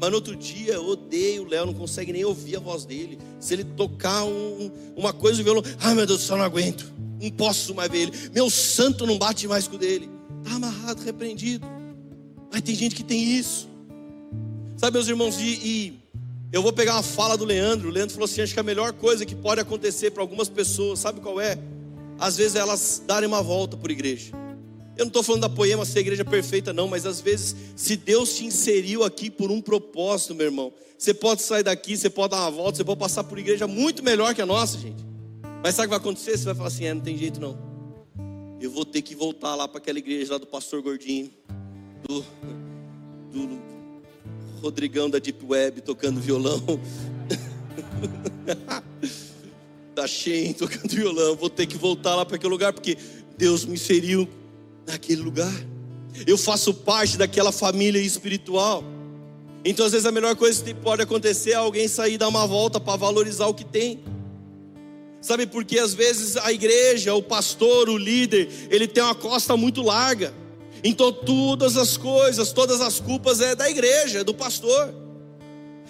Mas no outro dia eu odeio o Léo, não consegue nem ouvir a voz dele. Se ele tocar um, uma coisa no violão, ai meu Deus do céu, não aguento. Não posso mais ver ele. Meu santo não bate mais com o dele. Está amarrado, repreendido. Mas tem gente que tem isso. Sabe, meus irmãos, e, e eu vou pegar uma fala do Leandro. O Leandro falou assim: acho que a melhor coisa que pode acontecer para algumas pessoas, sabe qual é? Às vezes elas darem uma volta por igreja. Eu não estou falando da poema ser igreja perfeita, não, mas às vezes, se Deus te inseriu aqui por um propósito, meu irmão, você pode sair daqui, você pode dar uma volta, você pode passar por igreja muito melhor que a nossa, gente. Mas sabe o que vai acontecer? Você vai falar assim: é, não tem jeito não. Eu vou ter que voltar lá para aquela igreja lá do pastor Gordinho, do, do Rodrigão da Deep Web tocando violão. da Shein tocando violão. Vou ter que voltar lá para aquele lugar porque Deus me inseriu naquele lugar. Eu faço parte daquela família espiritual. Então, às vezes, a melhor coisa que pode acontecer é alguém sair e dar uma volta para valorizar o que tem. Sabe por que às vezes a igreja, o pastor, o líder, ele tem uma costa muito larga. Então todas as coisas, todas as culpas é da igreja, é do pastor.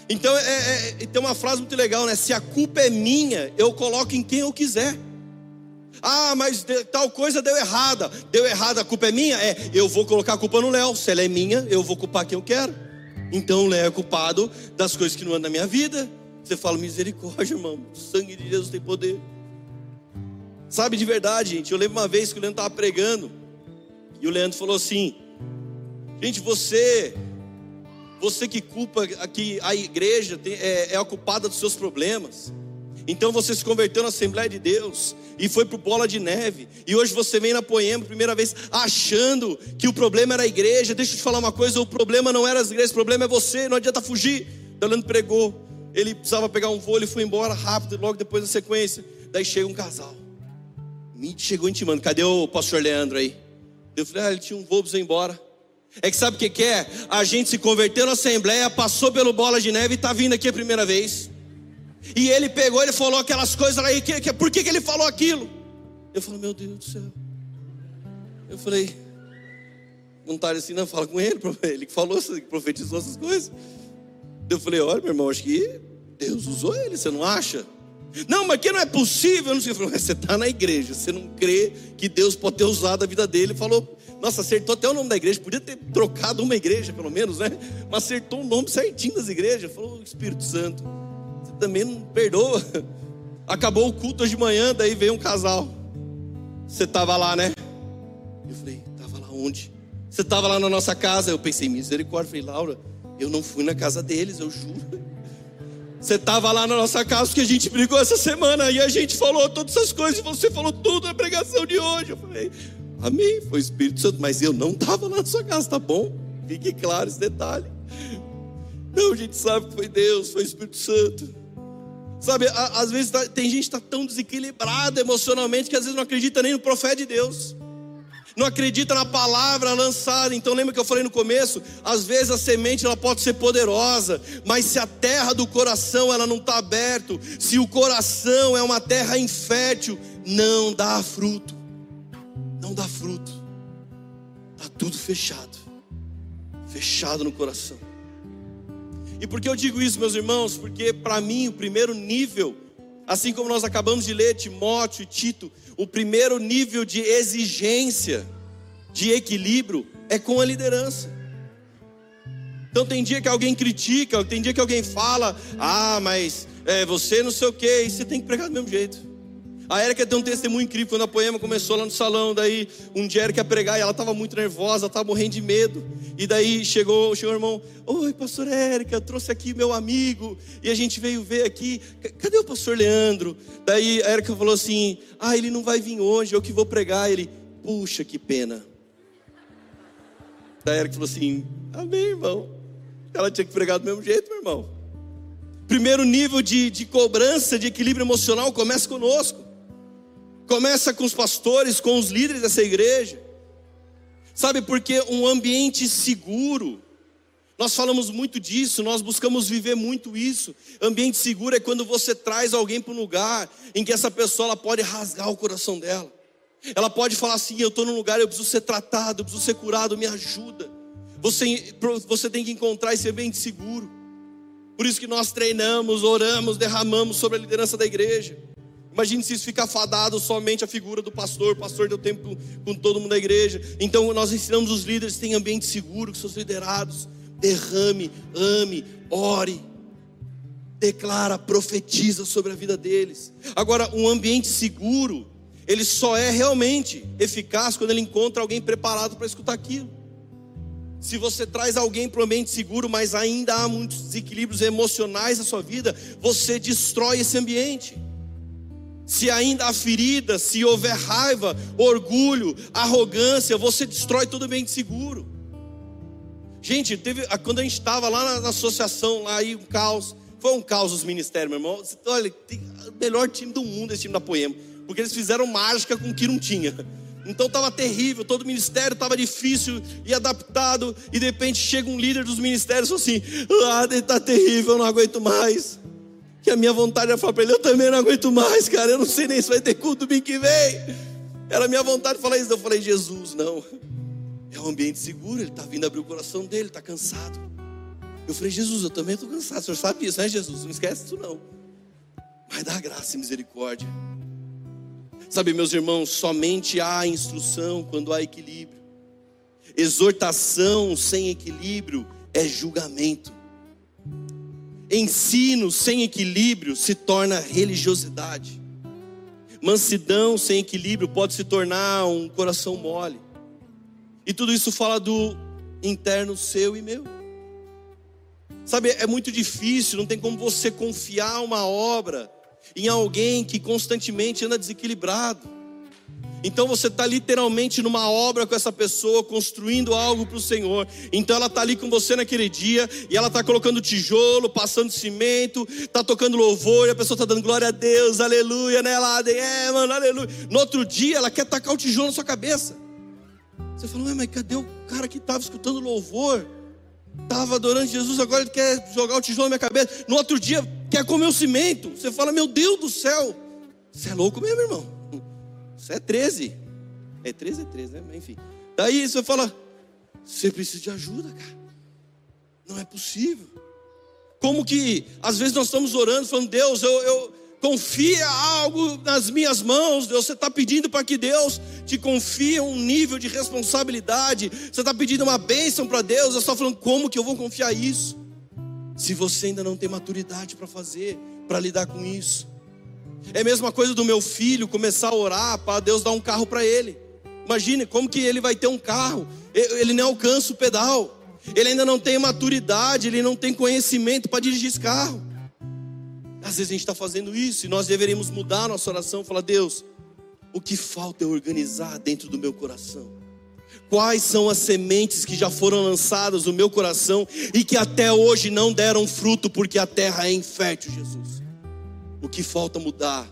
Então é, é, é tem uma frase muito legal, né? Se a culpa é minha, eu coloco em quem eu quiser. Ah, mas tal coisa deu errada. Deu errada, a culpa é minha? É, eu vou colocar a culpa no Léo. Se ela é minha, eu vou culpar quem eu quero. Então o Léo é culpado das coisas que não andam na minha vida. Você fala, misericórdia, irmão. O sangue de Jesus tem poder. Sabe de verdade, gente. Eu lembro uma vez que o Leandro estava pregando. E o Leandro falou assim: Gente, você. Você que culpa que a igreja é, é culpada dos seus problemas. Então você se converteu na Assembleia de Deus e foi para Bola de Neve. E hoje você vem na Poema, primeira vez, achando que o problema era a igreja. Deixa eu te falar uma coisa: o problema não era as igrejas, o problema é você. Não adianta fugir. Dalando pregou. Ele precisava pegar um voo, ele foi embora rápido, logo depois da sequência. Daí chega um casal. Me chegou intimando: cadê o pastor Leandro aí? Eu falei: ah, ele tinha um voo, precisou ir embora. É que sabe o que, que é? A gente se converteu na Assembleia, passou pelo Bola de Neve e está vindo aqui a primeira vez. E ele pegou, ele falou aquelas coisas e que, que, por que, que ele falou aquilo? Eu falei, meu Deus do céu. Eu falei, não está assim, não, fala com ele, ele que falou, que profetizou essas coisas. Eu falei, olha, meu irmão, acho que Deus usou ele, você não acha? Não, mas que não é possível, eu não sei. Falei, você está na igreja, você não crê que Deus pode ter usado a vida dele. Ele falou, nossa, acertou até o nome da igreja, podia ter trocado uma igreja, pelo menos, né? Mas acertou o nome certinho das igrejas. Falou, Espírito Santo também não perdoa. Acabou o culto hoje de manhã, daí veio um casal. Você estava lá, né? Eu falei, estava lá onde? Você estava lá na nossa casa. Eu pensei, misericórdia. Eu falei, Laura, eu não fui na casa deles, eu juro. Você estava lá na nossa casa que a gente brigou essa semana e a gente falou todas essas coisas e você falou tudo na pregação de hoje. Eu falei, amém, foi o Espírito Santo, mas eu não estava lá na sua casa, tá bom? Fique claro esse detalhe. Não, a gente sabe que foi Deus, foi o Espírito Santo. Sabe, às vezes tá, tem gente que está tão desequilibrada emocionalmente que às vezes não acredita nem no profeta de Deus. Não acredita na palavra lançada. Então lembra que eu falei no começo? Às vezes a semente ela pode ser poderosa, mas se a terra do coração ela não está aberta, se o coração é uma terra infértil, não dá fruto. Não dá fruto. Está tudo fechado. Fechado no coração. E por que eu digo isso, meus irmãos? Porque para mim o primeiro nível Assim como nós acabamos de ler Timóteo e Tito, o primeiro nível de exigência, de equilíbrio, é com a liderança. Então tem dia que alguém critica, tem dia que alguém fala, ah, mas é, você não sei o que, e você tem que pregar do mesmo jeito. A Erika tem um testemunho incrível quando a poema começou lá no salão. Daí um dia a ia pregar e ela estava muito nervosa, estava morrendo de medo. E daí chegou, chegou o irmão: Oi, pastor Érica, trouxe aqui meu amigo. E a gente veio ver aqui. Cadê o pastor Leandro? Daí a Erika falou assim: Ah, ele não vai vir hoje, eu que vou pregar. Ele, puxa, que pena. Daí a Erika falou assim: Amém, irmão. Ela tinha que pregar do mesmo jeito, meu irmão. Primeiro nível de, de cobrança, de equilíbrio emocional começa conosco. Começa com os pastores, com os líderes dessa igreja. Sabe, porque um ambiente seguro, nós falamos muito disso, nós buscamos viver muito isso. Ambiente seguro é quando você traz alguém para um lugar em que essa pessoa ela pode rasgar o coração dela. Ela pode falar assim: Eu estou num lugar, eu preciso ser tratado, eu preciso ser curado, me ajuda. Você, você tem que encontrar esse ambiente seguro. Por isso que nós treinamos, oramos, derramamos sobre a liderança da igreja. Imagine se isso ficar fadado somente a figura do pastor. O pastor deu tempo com todo mundo da igreja. Então nós ensinamos os líderes têm ambiente seguro, que são liderados. Derrame, ame, ore. Declara, profetiza sobre a vida deles. Agora, um ambiente seguro, ele só é realmente eficaz quando ele encontra alguém preparado para escutar aquilo. Se você traz alguém para um ambiente seguro, mas ainda há muitos desequilíbrios emocionais na sua vida, você destrói esse ambiente se ainda há ferida, se houver raiva, orgulho, arrogância, você destrói todo o ambiente seguro. Gente, teve, quando a gente estava lá na, na, associação, lá aí um caos, foi um caos os ministérios, meu irmão. Olha, tem o melhor time do mundo, esse time da Poema, porque eles fizeram mágica com o que não tinha. Então estava terrível, todo o ministério estava difícil e adaptado, e de repente chega um líder dos ministérios assim: Ah, está terrível, eu não aguento mais que a minha vontade era falar para ele: Eu também não aguento mais, cara. Eu não sei nem se vai ter culto domingo que vem. Era a minha vontade de falar isso. Eu falei: Jesus, não. É um ambiente seguro. Ele está vindo abrir o coração dele, está cansado. Eu falei: Jesus, eu também estou cansado. O senhor sabe isso, né, Jesus? Não esquece isso, não. Mas dá graça e misericórdia. Sabe, meus irmãos, somente há instrução quando há equilíbrio. Exortação sem equilíbrio é julgamento. Ensino sem equilíbrio se torna religiosidade. Mansidão sem equilíbrio pode se tornar um coração mole. E tudo isso fala do interno seu e meu. Sabe, é muito difícil, não tem como você confiar uma obra em alguém que constantemente anda desequilibrado. Então você está literalmente numa obra com essa pessoa, construindo algo para o Senhor. Então ela está ali com você naquele dia e ela está colocando tijolo, passando cimento, está tocando louvor e a pessoa está dando glória a Deus, aleluia, né? Ela, é, mano, aleluia. No outro dia ela quer tacar o tijolo na sua cabeça. Você fala, mas cadê o cara que estava escutando louvor? Estava adorando Jesus, agora ele quer jogar o tijolo na minha cabeça. No outro dia quer comer o cimento. Você fala, meu Deus do céu, você é louco mesmo, irmão. Isso é 13. É 13, é 13, né? Enfim. Daí você fala, você precisa de ajuda, cara. Não é possível. Como que às vezes nós estamos orando, falando, Deus, eu, eu confia algo nas minhas mãos. Deus, você está pedindo para que Deus te confie um nível de responsabilidade. Você está pedindo uma bênção para Deus. Eu estou falando, como que eu vou confiar isso? Se você ainda não tem maturidade para fazer, para lidar com isso. É a mesma coisa do meu filho começar a orar para Deus dar um carro para ele. Imagine como que ele vai ter um carro, ele nem alcança o pedal, ele ainda não tem maturidade, ele não tem conhecimento para dirigir esse carro. Às vezes a gente está fazendo isso e nós deveríamos mudar a nossa oração, falar: Deus, o que falta é organizar dentro do meu coração. Quais são as sementes que já foram lançadas no meu coração e que até hoje não deram fruto, porque a terra é infértil, Jesus? O que falta mudar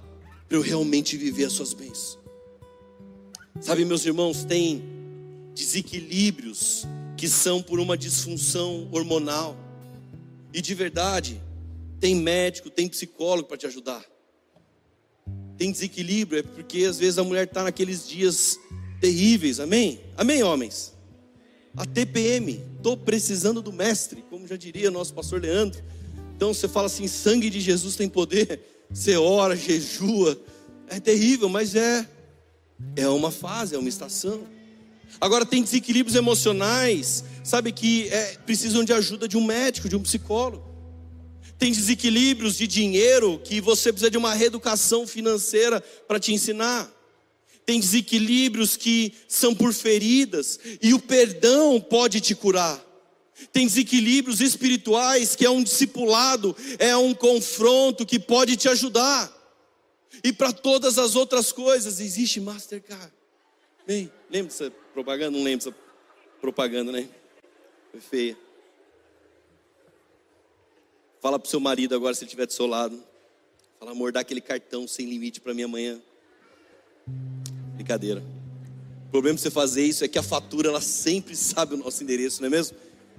para eu realmente viver as suas bênçãos. Sabe, meus irmãos, tem desequilíbrios que são por uma disfunção hormonal. E de verdade, tem médico, tem psicólogo para te ajudar. Tem desequilíbrio, é porque às vezes a mulher está naqueles dias terríveis, amém? Amém, homens? A TPM, estou precisando do mestre, como já diria nosso pastor Leandro. Então você fala assim: sangue de Jesus tem poder. Você ora, jejua. É terrível, mas é é uma fase, é uma estação. Agora tem desequilíbrios emocionais, sabe que é, precisam de ajuda de um médico, de um psicólogo. Tem desequilíbrios de dinheiro que você precisa de uma reeducação financeira para te ensinar. Tem desequilíbrios que são por feridas e o perdão pode te curar. Tem desequilíbrios espirituais que é um discipulado, é um confronto que pode te ajudar. E para todas as outras coisas existe Mastercard. Bem, lembra dessa propaganda? Não lembro dessa propaganda, né? Foi feia. Fala pro seu marido agora se ele estiver do seu lado. Fala, amor, dá aquele cartão sem limite para mim amanhã. Brincadeira. O problema de você fazer isso é que a fatura ela sempre sabe o nosso endereço, não é mesmo?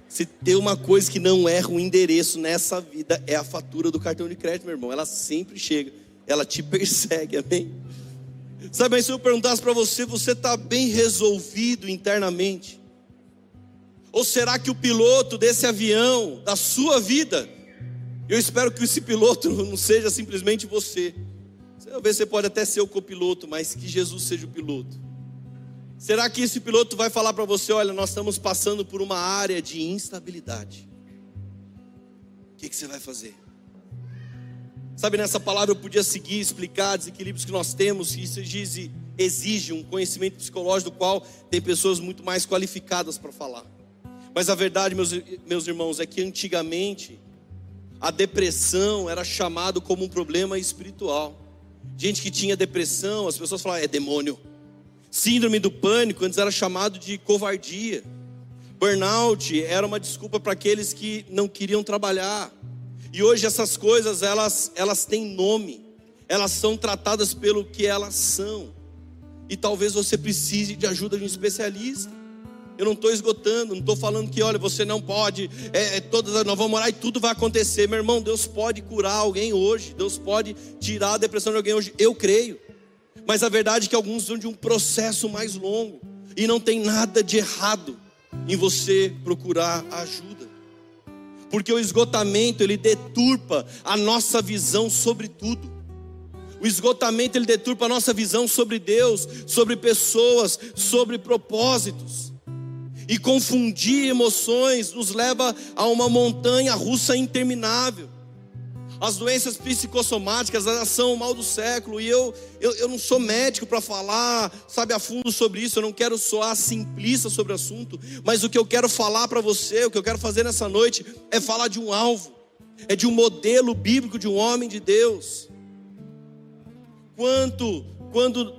Se tem uma coisa que não erra o endereço nessa vida é a fatura do cartão de crédito, meu irmão. Ela sempre chega ela te persegue, amém? Sabe, mas se eu perguntasse para você, você está bem resolvido internamente? Ou será que o piloto desse avião, da sua vida, eu espero que esse piloto não seja simplesmente você. Talvez você pode até ser o copiloto, mas que Jesus seja o piloto. Será que esse piloto vai falar para você: olha, nós estamos passando por uma área de instabilidade? O que, que você vai fazer? Sabe, nessa palavra eu podia seguir, explicar desequilíbrios que nós temos, e isso exige, exige um conhecimento psicológico do qual tem pessoas muito mais qualificadas para falar. Mas a verdade, meus, meus irmãos, é que antigamente a depressão era chamado como um problema espiritual. Gente que tinha depressão, as pessoas falavam, é demônio. Síndrome do pânico antes era chamado de covardia. Burnout era uma desculpa para aqueles que não queriam trabalhar. E hoje essas coisas, elas, elas têm nome, elas são tratadas pelo que elas são. E talvez você precise de ajuda de um especialista. Eu não estou esgotando, não estou falando que, olha, você não pode, é, é todas, nós vamos orar e tudo vai acontecer. Meu irmão, Deus pode curar alguém hoje, Deus pode tirar a depressão de alguém hoje, eu creio. Mas a verdade é que alguns são de um processo mais longo, e não tem nada de errado em você procurar ajuda porque o esgotamento ele deturpa a nossa visão sobre tudo. O esgotamento ele deturpa a nossa visão sobre Deus, sobre pessoas, sobre propósitos. E confundir emoções nos leva a uma montanha russa interminável. As doenças psicossomáticas, elas são o mal do século. E eu, eu, eu não sou médico para falar, sabe, a fundo sobre isso. Eu não quero soar simplista sobre o assunto. Mas o que eu quero falar para você, o que eu quero fazer nessa noite, é falar de um alvo. É de um modelo bíblico de um homem de Deus. Quanto, quando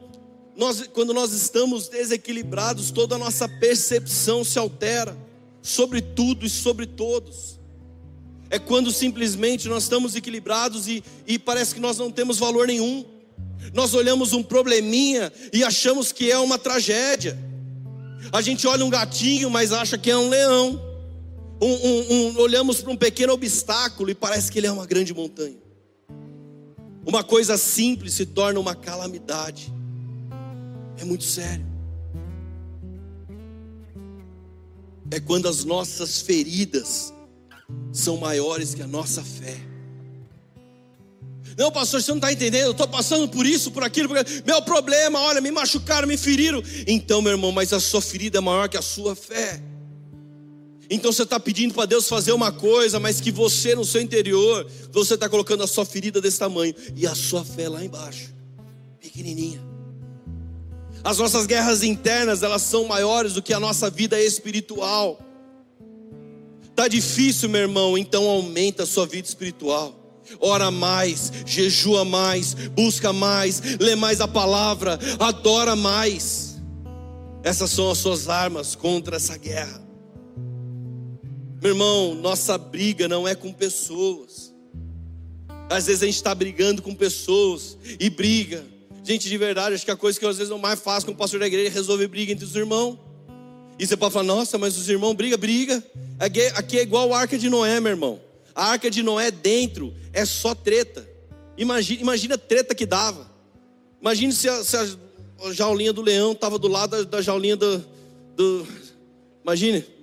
nós, quando nós estamos desequilibrados, toda a nossa percepção se altera sobre tudo e sobre todos é quando simplesmente nós estamos equilibrados e, e parece que nós não temos valor nenhum. Nós olhamos um probleminha e achamos que é uma tragédia. A gente olha um gatinho, mas acha que é um leão. Um, um, um, olhamos para um pequeno obstáculo e parece que ele é uma grande montanha. Uma coisa simples se torna uma calamidade. É muito sério. É quando as nossas feridas são maiores que a nossa fé. Não, pastor, você não está entendendo. Eu estou passando por isso, por aquilo, por aquilo. Meu problema, olha, me machucaram, me feriram. Então, meu irmão, mas a sua ferida é maior que a sua fé. Então você está pedindo para Deus fazer uma coisa, mas que você no seu interior, você está colocando a sua ferida desse tamanho e a sua fé lá embaixo, pequenininha. As nossas guerras internas, elas são maiores do que a nossa vida espiritual. Tá difícil, meu irmão, então aumenta a sua vida espiritual. Ora mais, jejua mais, busca mais, lê mais a palavra, adora mais. Essas são as suas armas contra essa guerra. Meu irmão, nossa briga não é com pessoas. Às vezes a gente está brigando com pessoas e briga. Gente, de verdade, acho que a coisa que eu às vezes não mais faço com o pastor da igreja é resolver briga entre os irmãos. E você pode falar, nossa, mas os irmãos briga, briga. Aqui é igual a arca de Noé, meu irmão. A arca de Noé dentro é só treta. Imagina, imagina a treta que dava. Imagine se a, se a jaulinha do leão estava do lado da, da jaulinha do, do.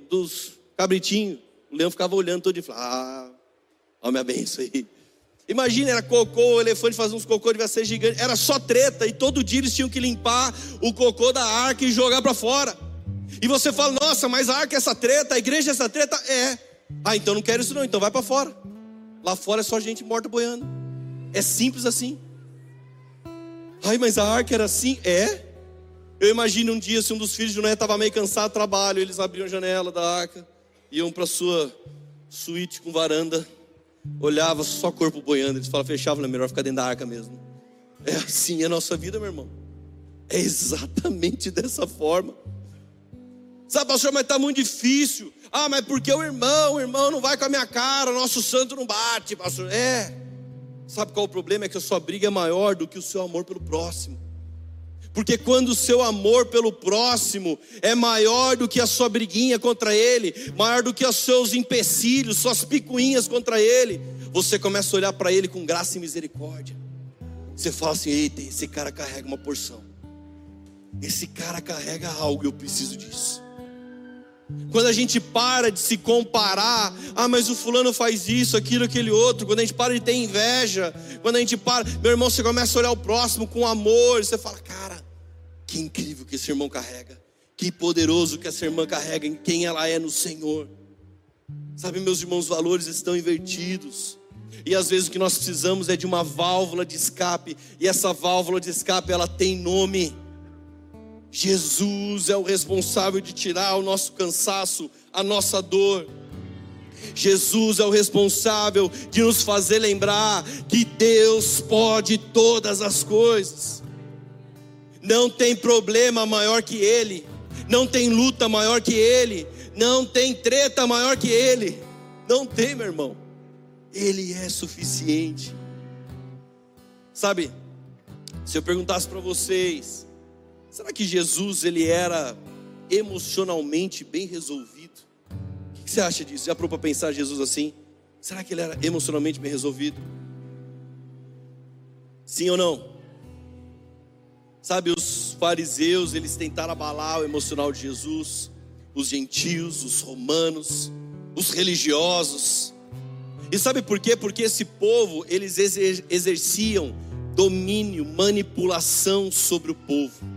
Dos cabritinhos. O leão ficava olhando todo e falava, ah, ó minha benção aí. Imagina, era cocô, o elefante fazia uns cocô, devia ser gigante. Era só treta, e todo dia eles tinham que limpar o cocô da arca e jogar para fora. E você fala, nossa, mas a arca é essa treta, a igreja é essa treta? É. Ah, então não quero isso não, então vai para fora. Lá fora é só gente morta boiando. É simples assim. Ai, mas a arca era assim? É. Eu imagino um dia, se um dos filhos de Noé estava meio cansado do trabalho, eles abriam a janela da arca, iam para sua suíte com varanda olhava só corpo boiando, eles falavam, fechava, é melhor ficar dentro da arca mesmo. É assim a nossa vida, meu irmão. É exatamente dessa forma. Sabe, pastor, mas está muito difícil. Ah, mas porque o irmão, o irmão não vai com a minha cara, o nosso santo não bate, pastor. É. Sabe qual o problema? É que a sua briga é maior do que o seu amor pelo próximo. Porque quando o seu amor pelo próximo é maior do que a sua briguinha contra ele, maior do que os seus empecilhos, suas picuinhas contra ele, você começa a olhar para ele com graça e misericórdia. Você fala assim: eita, esse cara carrega uma porção. Esse cara carrega algo, eu preciso disso. Quando a gente para de se comparar, ah, mas o fulano faz isso, aquilo, aquele outro, quando a gente para de ter inveja, quando a gente para, meu irmão, você começa a olhar o próximo com amor, você fala, cara, que incrível que esse irmão carrega. Que poderoso que essa irmã carrega em quem ela é no Senhor. Sabe, meus irmãos, valores estão invertidos. E às vezes o que nós precisamos é de uma válvula de escape. E essa válvula de escape, ela tem nome. Jesus é o responsável de tirar o nosso cansaço, a nossa dor. Jesus é o responsável de nos fazer lembrar que Deus pode todas as coisas. Não tem problema maior que Ele, não tem luta maior que Ele, não tem treta maior que Ele. Não tem, meu irmão. Ele é suficiente. Sabe, se eu perguntasse para vocês, será que Jesus ele era emocionalmente bem resolvido? O que você acha disso? Já parou para pensar Jesus assim? Será que ele era emocionalmente bem resolvido? Sim ou não? Sabe, os fariseus, eles tentaram abalar o emocional de Jesus, os gentios, os romanos, os religiosos. E sabe por quê? Porque esse povo, eles exerciam domínio, manipulação sobre o povo.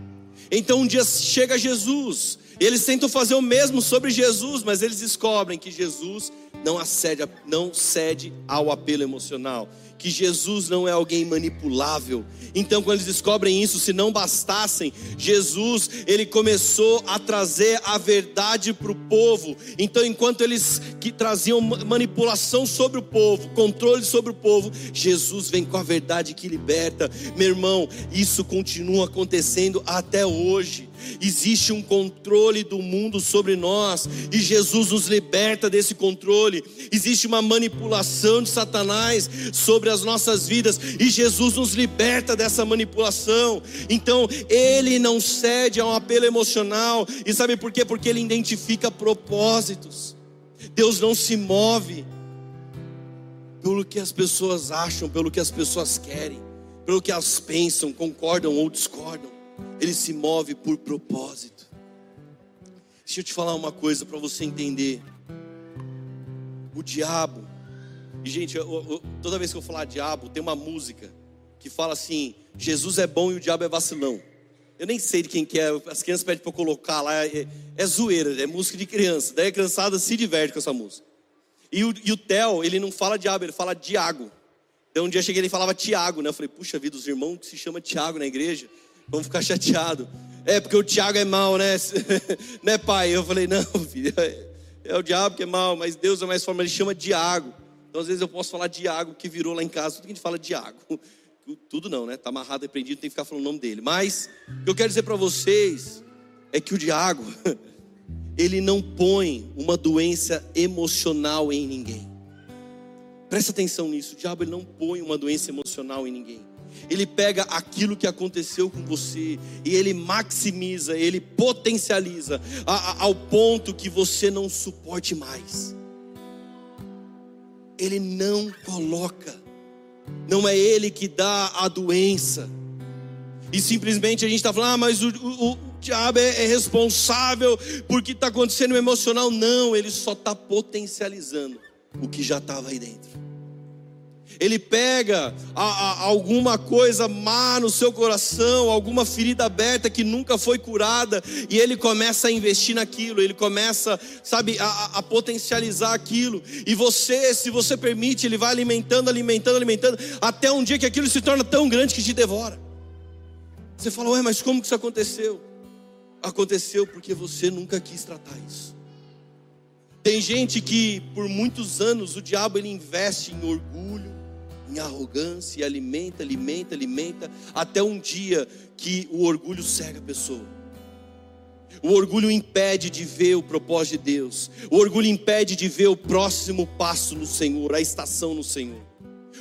Então um dia chega Jesus, eles tentam fazer o mesmo sobre Jesus, mas eles descobrem que Jesus não, acede, não cede ao apelo emocional que Jesus não é alguém manipulável. Então, quando eles descobrem isso, se não bastassem, Jesus, ele começou a trazer a verdade para o povo. Então, enquanto eles que traziam manipulação sobre o povo, controle sobre o povo, Jesus vem com a verdade que liberta. Meu irmão, isso continua acontecendo até hoje. Existe um controle do mundo sobre nós e Jesus nos liberta desse controle. Existe uma manipulação de Satanás sobre as nossas vidas e Jesus nos liberta dessa manipulação. Então, ele não cede a um apelo emocional. E sabe por quê? Porque ele identifica propósitos. Deus não se move pelo que as pessoas acham, pelo que as pessoas querem, pelo que elas pensam, concordam ou discordam ele se move por propósito. Deixa eu te falar uma coisa para você entender. O diabo, e gente, eu, eu, toda vez que eu falar diabo, tem uma música que fala assim: Jesus é bom e o diabo é vacilão. Eu nem sei de quem que é, as crianças pedem para colocar lá, é, é, zoeira, é música de criança. Daí a criançada se diverte com essa música. E o, e o Theo, ele não fala diabo, ele fala Diago. Então um dia eu cheguei ele falava Tiago, né? Eu falei, puxa vida, os irmãos que se chama Tiago na igreja vão ficar chateados. É porque o Tiago é mal, né? né, pai? Eu falei, não, filho, é, é o diabo que é mal, mas Deus é mais forma, ele chama Diago. Então, às vezes, eu posso falar Diago, que virou lá em casa, tudo que a gente fala Diago. Tudo não, né? Está amarrado, repreendido, tem que ficar falando o nome dele. Mas, o que eu quero dizer para vocês é que o Diago, ele não põe uma doença emocional em ninguém. Presta atenção nisso, o diabo ele não põe uma doença emocional em ninguém ele pega aquilo que aconteceu com você e ele maximiza, ele potencializa a, a, ao ponto que você não suporte mais. Ele não coloca, não é ele que dá a doença, e simplesmente a gente está falando, ah, mas o, o, diabo é, é responsável porque está acontecendo emocional. Não, ele só está potencializando o que já estava aí dentro. Ele pega a, a, alguma coisa má no seu coração, alguma ferida aberta que nunca foi curada, e ele começa a investir naquilo, ele começa, sabe, a, a potencializar aquilo. E você, se você permite, ele vai alimentando, alimentando, alimentando, até um dia que aquilo se torna tão grande que te devora. Você fala, ué, mas como que isso aconteceu? Aconteceu porque você nunca quis tratar isso. Tem gente que por muitos anos o diabo ele investe em orgulho, em arrogância, e alimenta, alimenta, alimenta, até um dia que o orgulho cega a pessoa. O orgulho impede de ver o propósito de Deus. O orgulho impede de ver o próximo passo no Senhor, a estação no Senhor.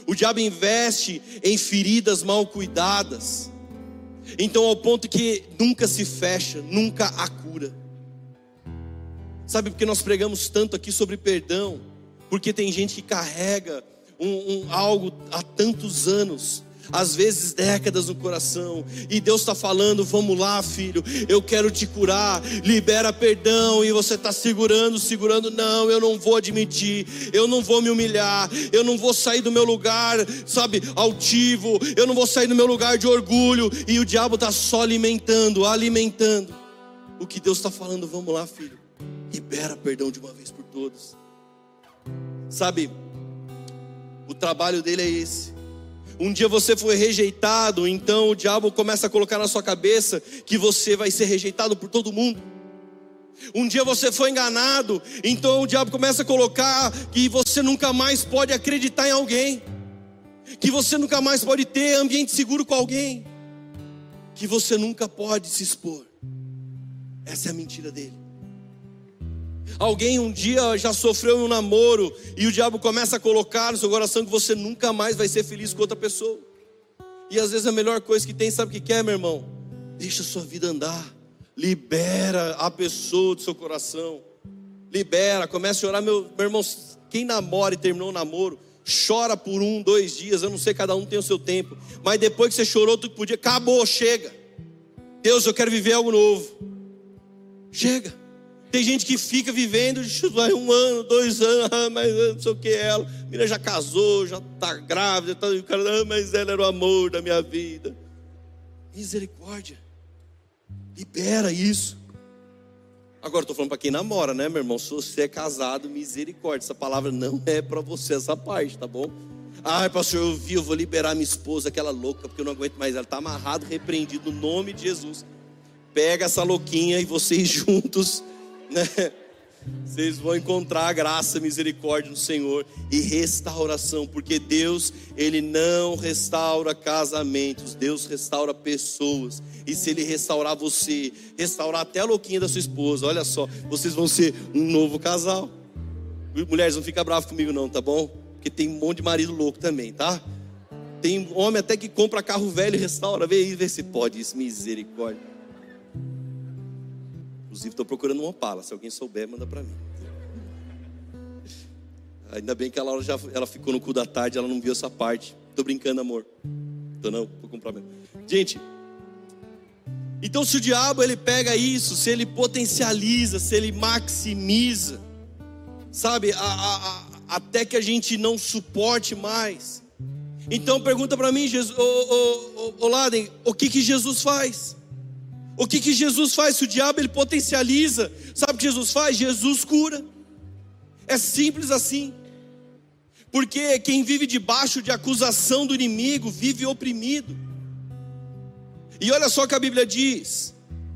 O diabo investe em feridas mal cuidadas. Então, ao ponto que nunca se fecha, nunca há cura. Sabe porque nós pregamos tanto aqui sobre perdão? Porque tem gente que carrega um, um, algo há tantos anos, às vezes décadas no coração, e Deus está falando: vamos lá, filho, eu quero te curar, libera perdão, e você está segurando, segurando, não, eu não vou admitir, eu não vou me humilhar, eu não vou sair do meu lugar, sabe, altivo, eu não vou sair do meu lugar de orgulho, e o diabo está só alimentando, alimentando. O que Deus está falando, vamos lá, filho libera perdão de uma vez por todas. Sabe, o trabalho dele é esse. Um dia você foi rejeitado, então o diabo começa a colocar na sua cabeça que você vai ser rejeitado por todo mundo. Um dia você foi enganado, então o diabo começa a colocar que você nunca mais pode acreditar em alguém, que você nunca mais pode ter ambiente seguro com alguém, que você nunca pode se expor. Essa é a mentira dele. Alguém um dia já sofreu um namoro e o diabo começa a colocar no seu coração que você nunca mais vai ser feliz com outra pessoa. E às vezes a melhor coisa que tem, sabe o que quer, meu irmão? Deixa a sua vida andar. Libera a pessoa do seu coração. Libera, comece a orar, meu, meu irmão. Quem namora e terminou o namoro, chora por um, dois dias. Eu não sei, cada um tem o seu tempo. Mas depois que você chorou tudo que podia, acabou, chega. Deus, eu quero viver algo novo. Chega. Tem gente que fica vivendo vai um ano, dois anos, ah, mas não sei o que ela. A menina já casou, já está grávida, tá, o cara, ah, mas ela era o amor da minha vida. Misericórdia. Libera isso. Agora estou falando para quem namora, né, meu irmão? Se você é casado, misericórdia. Essa palavra não é para você, essa parte, tá bom? Ai, pastor, eu vi, eu vou liberar minha esposa, aquela louca, porque eu não aguento mais. Ela está amarrado, repreendido no nome de Jesus. Pega essa louquinha e vocês juntos né? Vocês vão encontrar a graça, misericórdia do Senhor e restauração, porque Deus, Ele não restaura casamentos, Deus restaura pessoas. E se Ele restaurar você, restaurar até a louquinha da sua esposa, olha só, vocês vão ser um novo casal. Mulheres, não fica bravo comigo, não, tá bom? Porque tem um monte de marido louco também, tá? Tem homem até que compra carro velho e restaura, vê aí, vê se pode isso, misericórdia. Inclusive, estou procurando uma Opala. Se alguém souber, manda para mim. Ainda bem que a Laura já ela ficou no cu da tarde, ela não viu essa parte. Estou brincando, amor. Então não, vou comprar mesmo. Gente, então se o diabo ele pega isso, se ele potencializa, se ele maximiza, sabe, a, a, a, até que a gente não suporte mais. Então pergunta para mim, Jesus, ô, ô, ô, ô Laden, o que que Jesus faz? O que, que Jesus faz? Se o diabo ele potencializa, sabe o que Jesus faz? Jesus cura. É simples assim. Porque quem vive debaixo de acusação do inimigo vive oprimido. E olha só o que a Bíblia diz: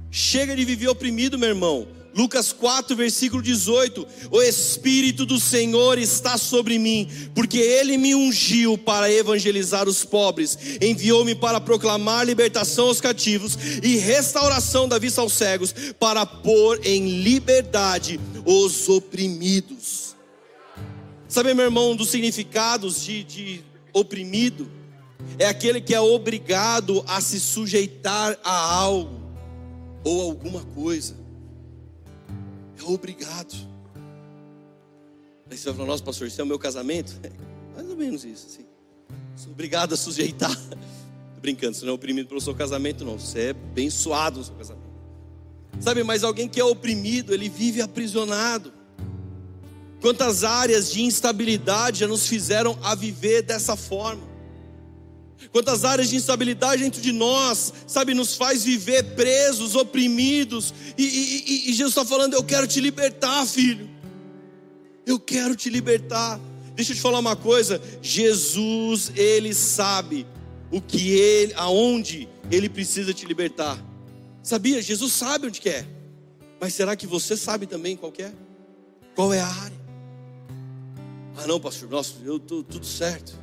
chega de viver oprimido, meu irmão. Lucas 4, versículo 18: O Espírito do Senhor está sobre mim, porque Ele me ungiu para evangelizar os pobres, enviou-me para proclamar libertação aos cativos e restauração da vista aos cegos, para pôr em liberdade os oprimidos. Sabe, meu irmão, um dos significados de, de oprimido é aquele que é obrigado a se sujeitar a algo ou alguma coisa obrigado. Aí você vai falar, nossa pastor, isso é o meu casamento? É mais ou menos isso, assim. Sou obrigado a sujeitar. Tô brincando, você não é oprimido pelo seu casamento, não. Você é abençoado no seu casamento. Sabe, mas alguém que é oprimido, ele vive aprisionado. Quantas áreas de instabilidade já nos fizeram a viver dessa forma? Quantas áreas de instabilidade dentro de nós, sabe, nos faz viver presos, oprimidos, e, e, e Jesus está falando: Eu quero te libertar, filho, eu quero te libertar. Deixa eu te falar uma coisa: Jesus, ele sabe o que ele, aonde ele precisa te libertar. Sabia? Jesus sabe onde quer. É. Mas será que você sabe também qual é? Qual é a área? Ah, não, pastor, nossa, eu tudo certo,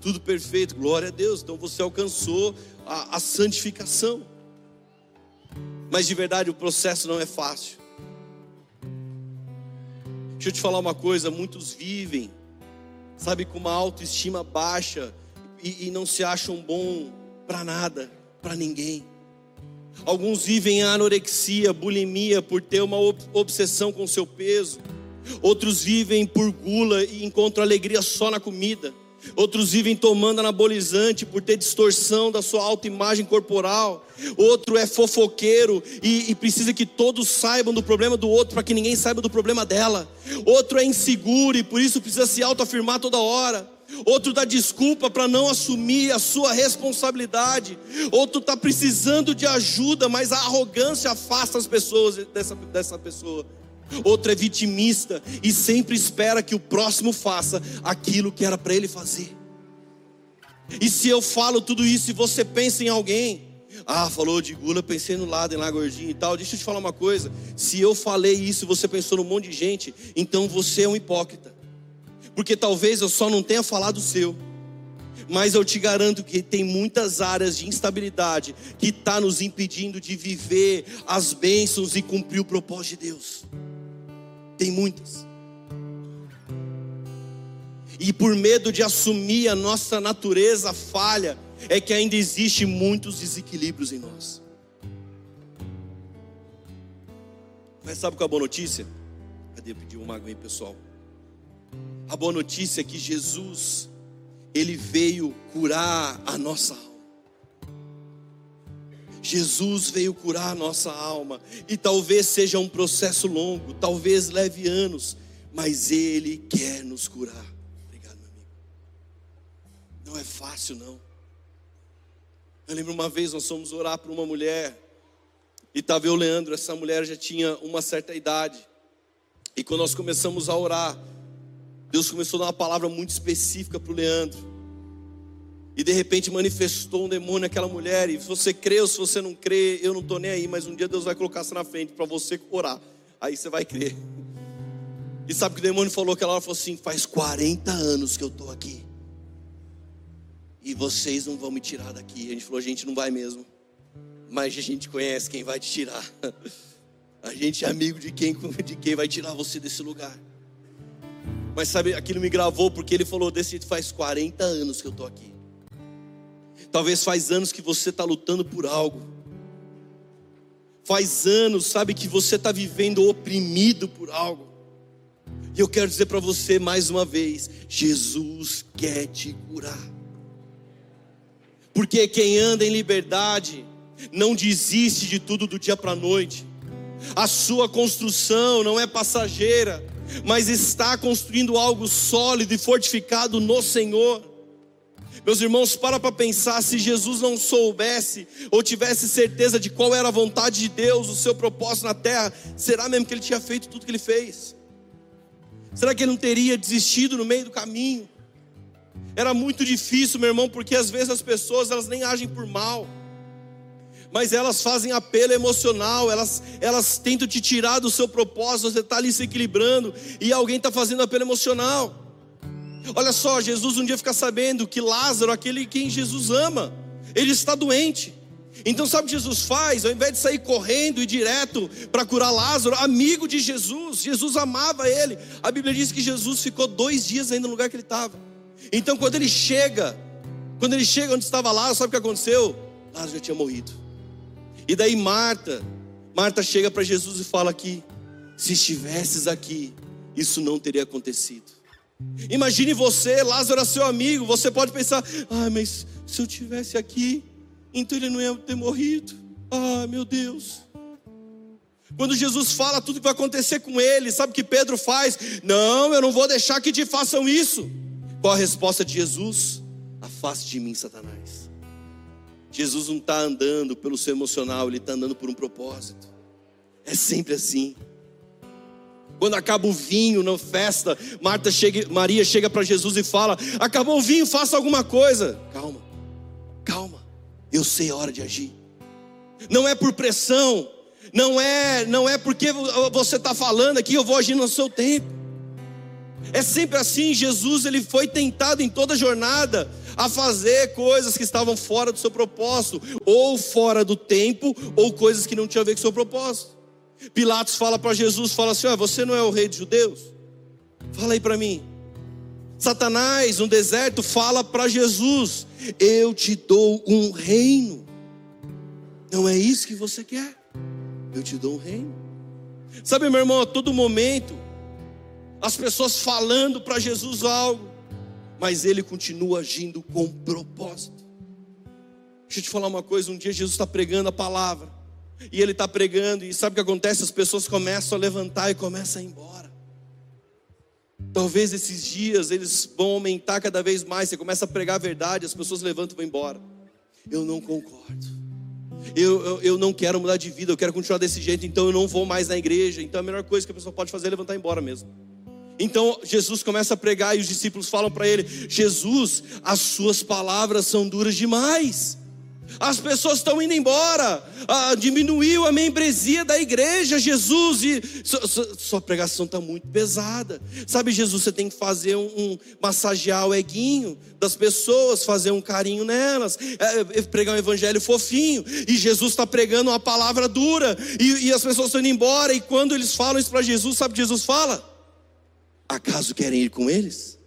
tudo perfeito, glória a Deus. Então você alcançou a, a santificação. Mas de verdade o processo não é fácil. Deixa eu te falar uma coisa: muitos vivem, sabe, com uma autoestima baixa e, e não se acham bom para nada, para ninguém. Alguns vivem a anorexia, bulimia, por ter uma obsessão com seu peso. Outros vivem por gula e encontram alegria só na comida. Outros vivem tomando anabolizante por ter distorção da sua autoimagem corporal. Outro é fofoqueiro e, e, precisa que todos saibam do problema do outro para que ninguém saiba do problema dela. Outro é inseguro e por isso precisa se autoafirmar toda hora. Outro dá desculpa para não assumir a sua responsabilidade. Outro está precisando de ajuda, mas a arrogância afasta as pessoas dessa, dessa pessoa. Outro é vitimista e sempre espera que o próximo faça aquilo que era para ele fazer. E se eu falo tudo isso e você pensa em alguém, ah, falou de gula, pensei no lado, em lá gordinho e tal. Deixa eu te falar uma coisa: se eu falei isso e você pensou num monte de gente, então você é um hipócrita porque talvez eu só não tenha falado o seu. Mas eu te garanto que tem muitas áreas de instabilidade que está nos impedindo de viver as bênçãos e cumprir o propósito de Deus. Tem muitas. E por medo de assumir a nossa natureza falha, é que ainda existe muitos desequilíbrios em nós. Mas sabe qual é a boa notícia? Cadê? Eu pedi uma água aí, pessoal. A boa notícia é que Jesus, ele veio curar a nossa alma. Jesus veio curar a nossa alma, e talvez seja um processo longo, talvez leve anos, mas Ele quer nos curar. Obrigado, meu amigo. Não é fácil, não. Eu lembro uma vez nós fomos orar para uma mulher, e estava eu, Leandro, essa mulher já tinha uma certa idade, e quando nós começamos a orar, Deus começou a dar uma palavra muito específica para o Leandro. E de repente manifestou um demônio naquela mulher. E se você crê ou se você não crê, eu não estou nem aí. Mas um dia Deus vai colocar isso na frente para você orar. Aí você vai crer. E sabe que o demônio falou aquela hora? Falou assim: faz 40 anos que eu estou aqui. E vocês não vão me tirar daqui. A gente falou: a gente não vai mesmo. Mas a gente conhece quem vai te tirar. A gente é amigo de quem, de quem vai tirar você desse lugar. Mas sabe, aquilo me gravou porque ele falou desse faz 40 anos que eu estou aqui. Talvez faz anos que você está lutando por algo. Faz anos, sabe, que você está vivendo oprimido por algo. E eu quero dizer para você mais uma vez: Jesus quer te curar. Porque quem anda em liberdade não desiste de tudo do dia para a noite. A sua construção não é passageira mas está construindo algo sólido e fortificado no Senhor. Meus irmãos, para para pensar, se Jesus não soubesse ou tivesse certeza de qual era a vontade de Deus, o seu propósito na terra, será mesmo que ele tinha feito tudo que ele fez? Será que ele não teria desistido no meio do caminho? Era muito difícil, meu irmão, porque às vezes as pessoas elas nem agem por mal mas elas fazem apelo emocional, elas, elas tentam te tirar do seu propósito, você está ali se equilibrando e alguém está fazendo apelo emocional. Olha só, Jesus um dia fica sabendo que Lázaro, aquele quem Jesus ama, ele está doente. Então sabe o que Jesus faz? Ao invés de sair correndo e direto para curar Lázaro, amigo de Jesus, Jesus amava ele. A Bíblia diz que Jesus ficou dois dias ainda no lugar que ele estava. Então quando ele chega, quando ele chega onde estava Lázaro, sabe o que aconteceu? Lázaro já tinha morrido. E daí Marta, Marta chega para Jesus e fala aqui: se estivesses aqui, isso não teria acontecido. Imagine você, Lázaro é seu amigo, você pode pensar: ah, mas se eu tivesse aqui, então ele não ia ter morrido. Ah, meu Deus. Quando Jesus fala tudo que vai acontecer com ele, sabe o que Pedro faz? Não, eu não vou deixar que te façam isso. Qual a resposta de Jesus? Afaste de mim, Satanás. Jesus não está andando pelo seu emocional, ele está andando por um propósito. É sempre assim. Quando acaba o vinho na festa, Marta chega, Maria chega para Jesus e fala: Acabou o vinho, faça alguma coisa. Calma, calma, eu sei a hora de agir. Não é por pressão, não é, não é porque você está falando aqui, eu vou agir no seu tempo. É sempre assim. Jesus ele foi tentado em toda a jornada a fazer coisas que estavam fora do seu propósito, ou fora do tempo, ou coisas que não tinham a ver com o seu propósito. Pilatos fala para Jesus, fala assim: ah, você não é o rei dos judeus? Fala aí para mim. Satanás no deserto fala para Jesus: eu te dou um reino. Não é isso que você quer? Eu te dou um reino. Sabe, meu irmão, a todo momento, as pessoas falando para Jesus algo, mas ele continua agindo com propósito. Deixa eu te falar uma coisa: um dia Jesus está pregando a palavra, e ele está pregando, e sabe o que acontece? As pessoas começam a levantar e começam a ir embora. Talvez esses dias eles vão aumentar cada vez mais. Você começa a pregar a verdade, as pessoas levantam e vão embora. Eu não concordo. Eu, eu, eu, não quero mudar de vida, eu quero continuar desse jeito, então eu não vou mais na igreja. Então a melhor coisa que a pessoa pode fazer é levantar e ir embora mesmo. Então Jesus começa a pregar e os discípulos falam para ele: Jesus, as suas palavras são duras demais as pessoas estão indo embora, ah, diminuiu a membresia da igreja, Jesus, e sua pregação está muito pesada. Sabe, Jesus, você tem que fazer um, um massagear o eguinho das pessoas, fazer um carinho nelas, é, é, pregar um evangelho fofinho, e Jesus está pregando uma palavra dura, e, e as pessoas estão indo embora, e quando eles falam isso para Jesus, sabe o que Jesus fala? Acaso querem ir com eles?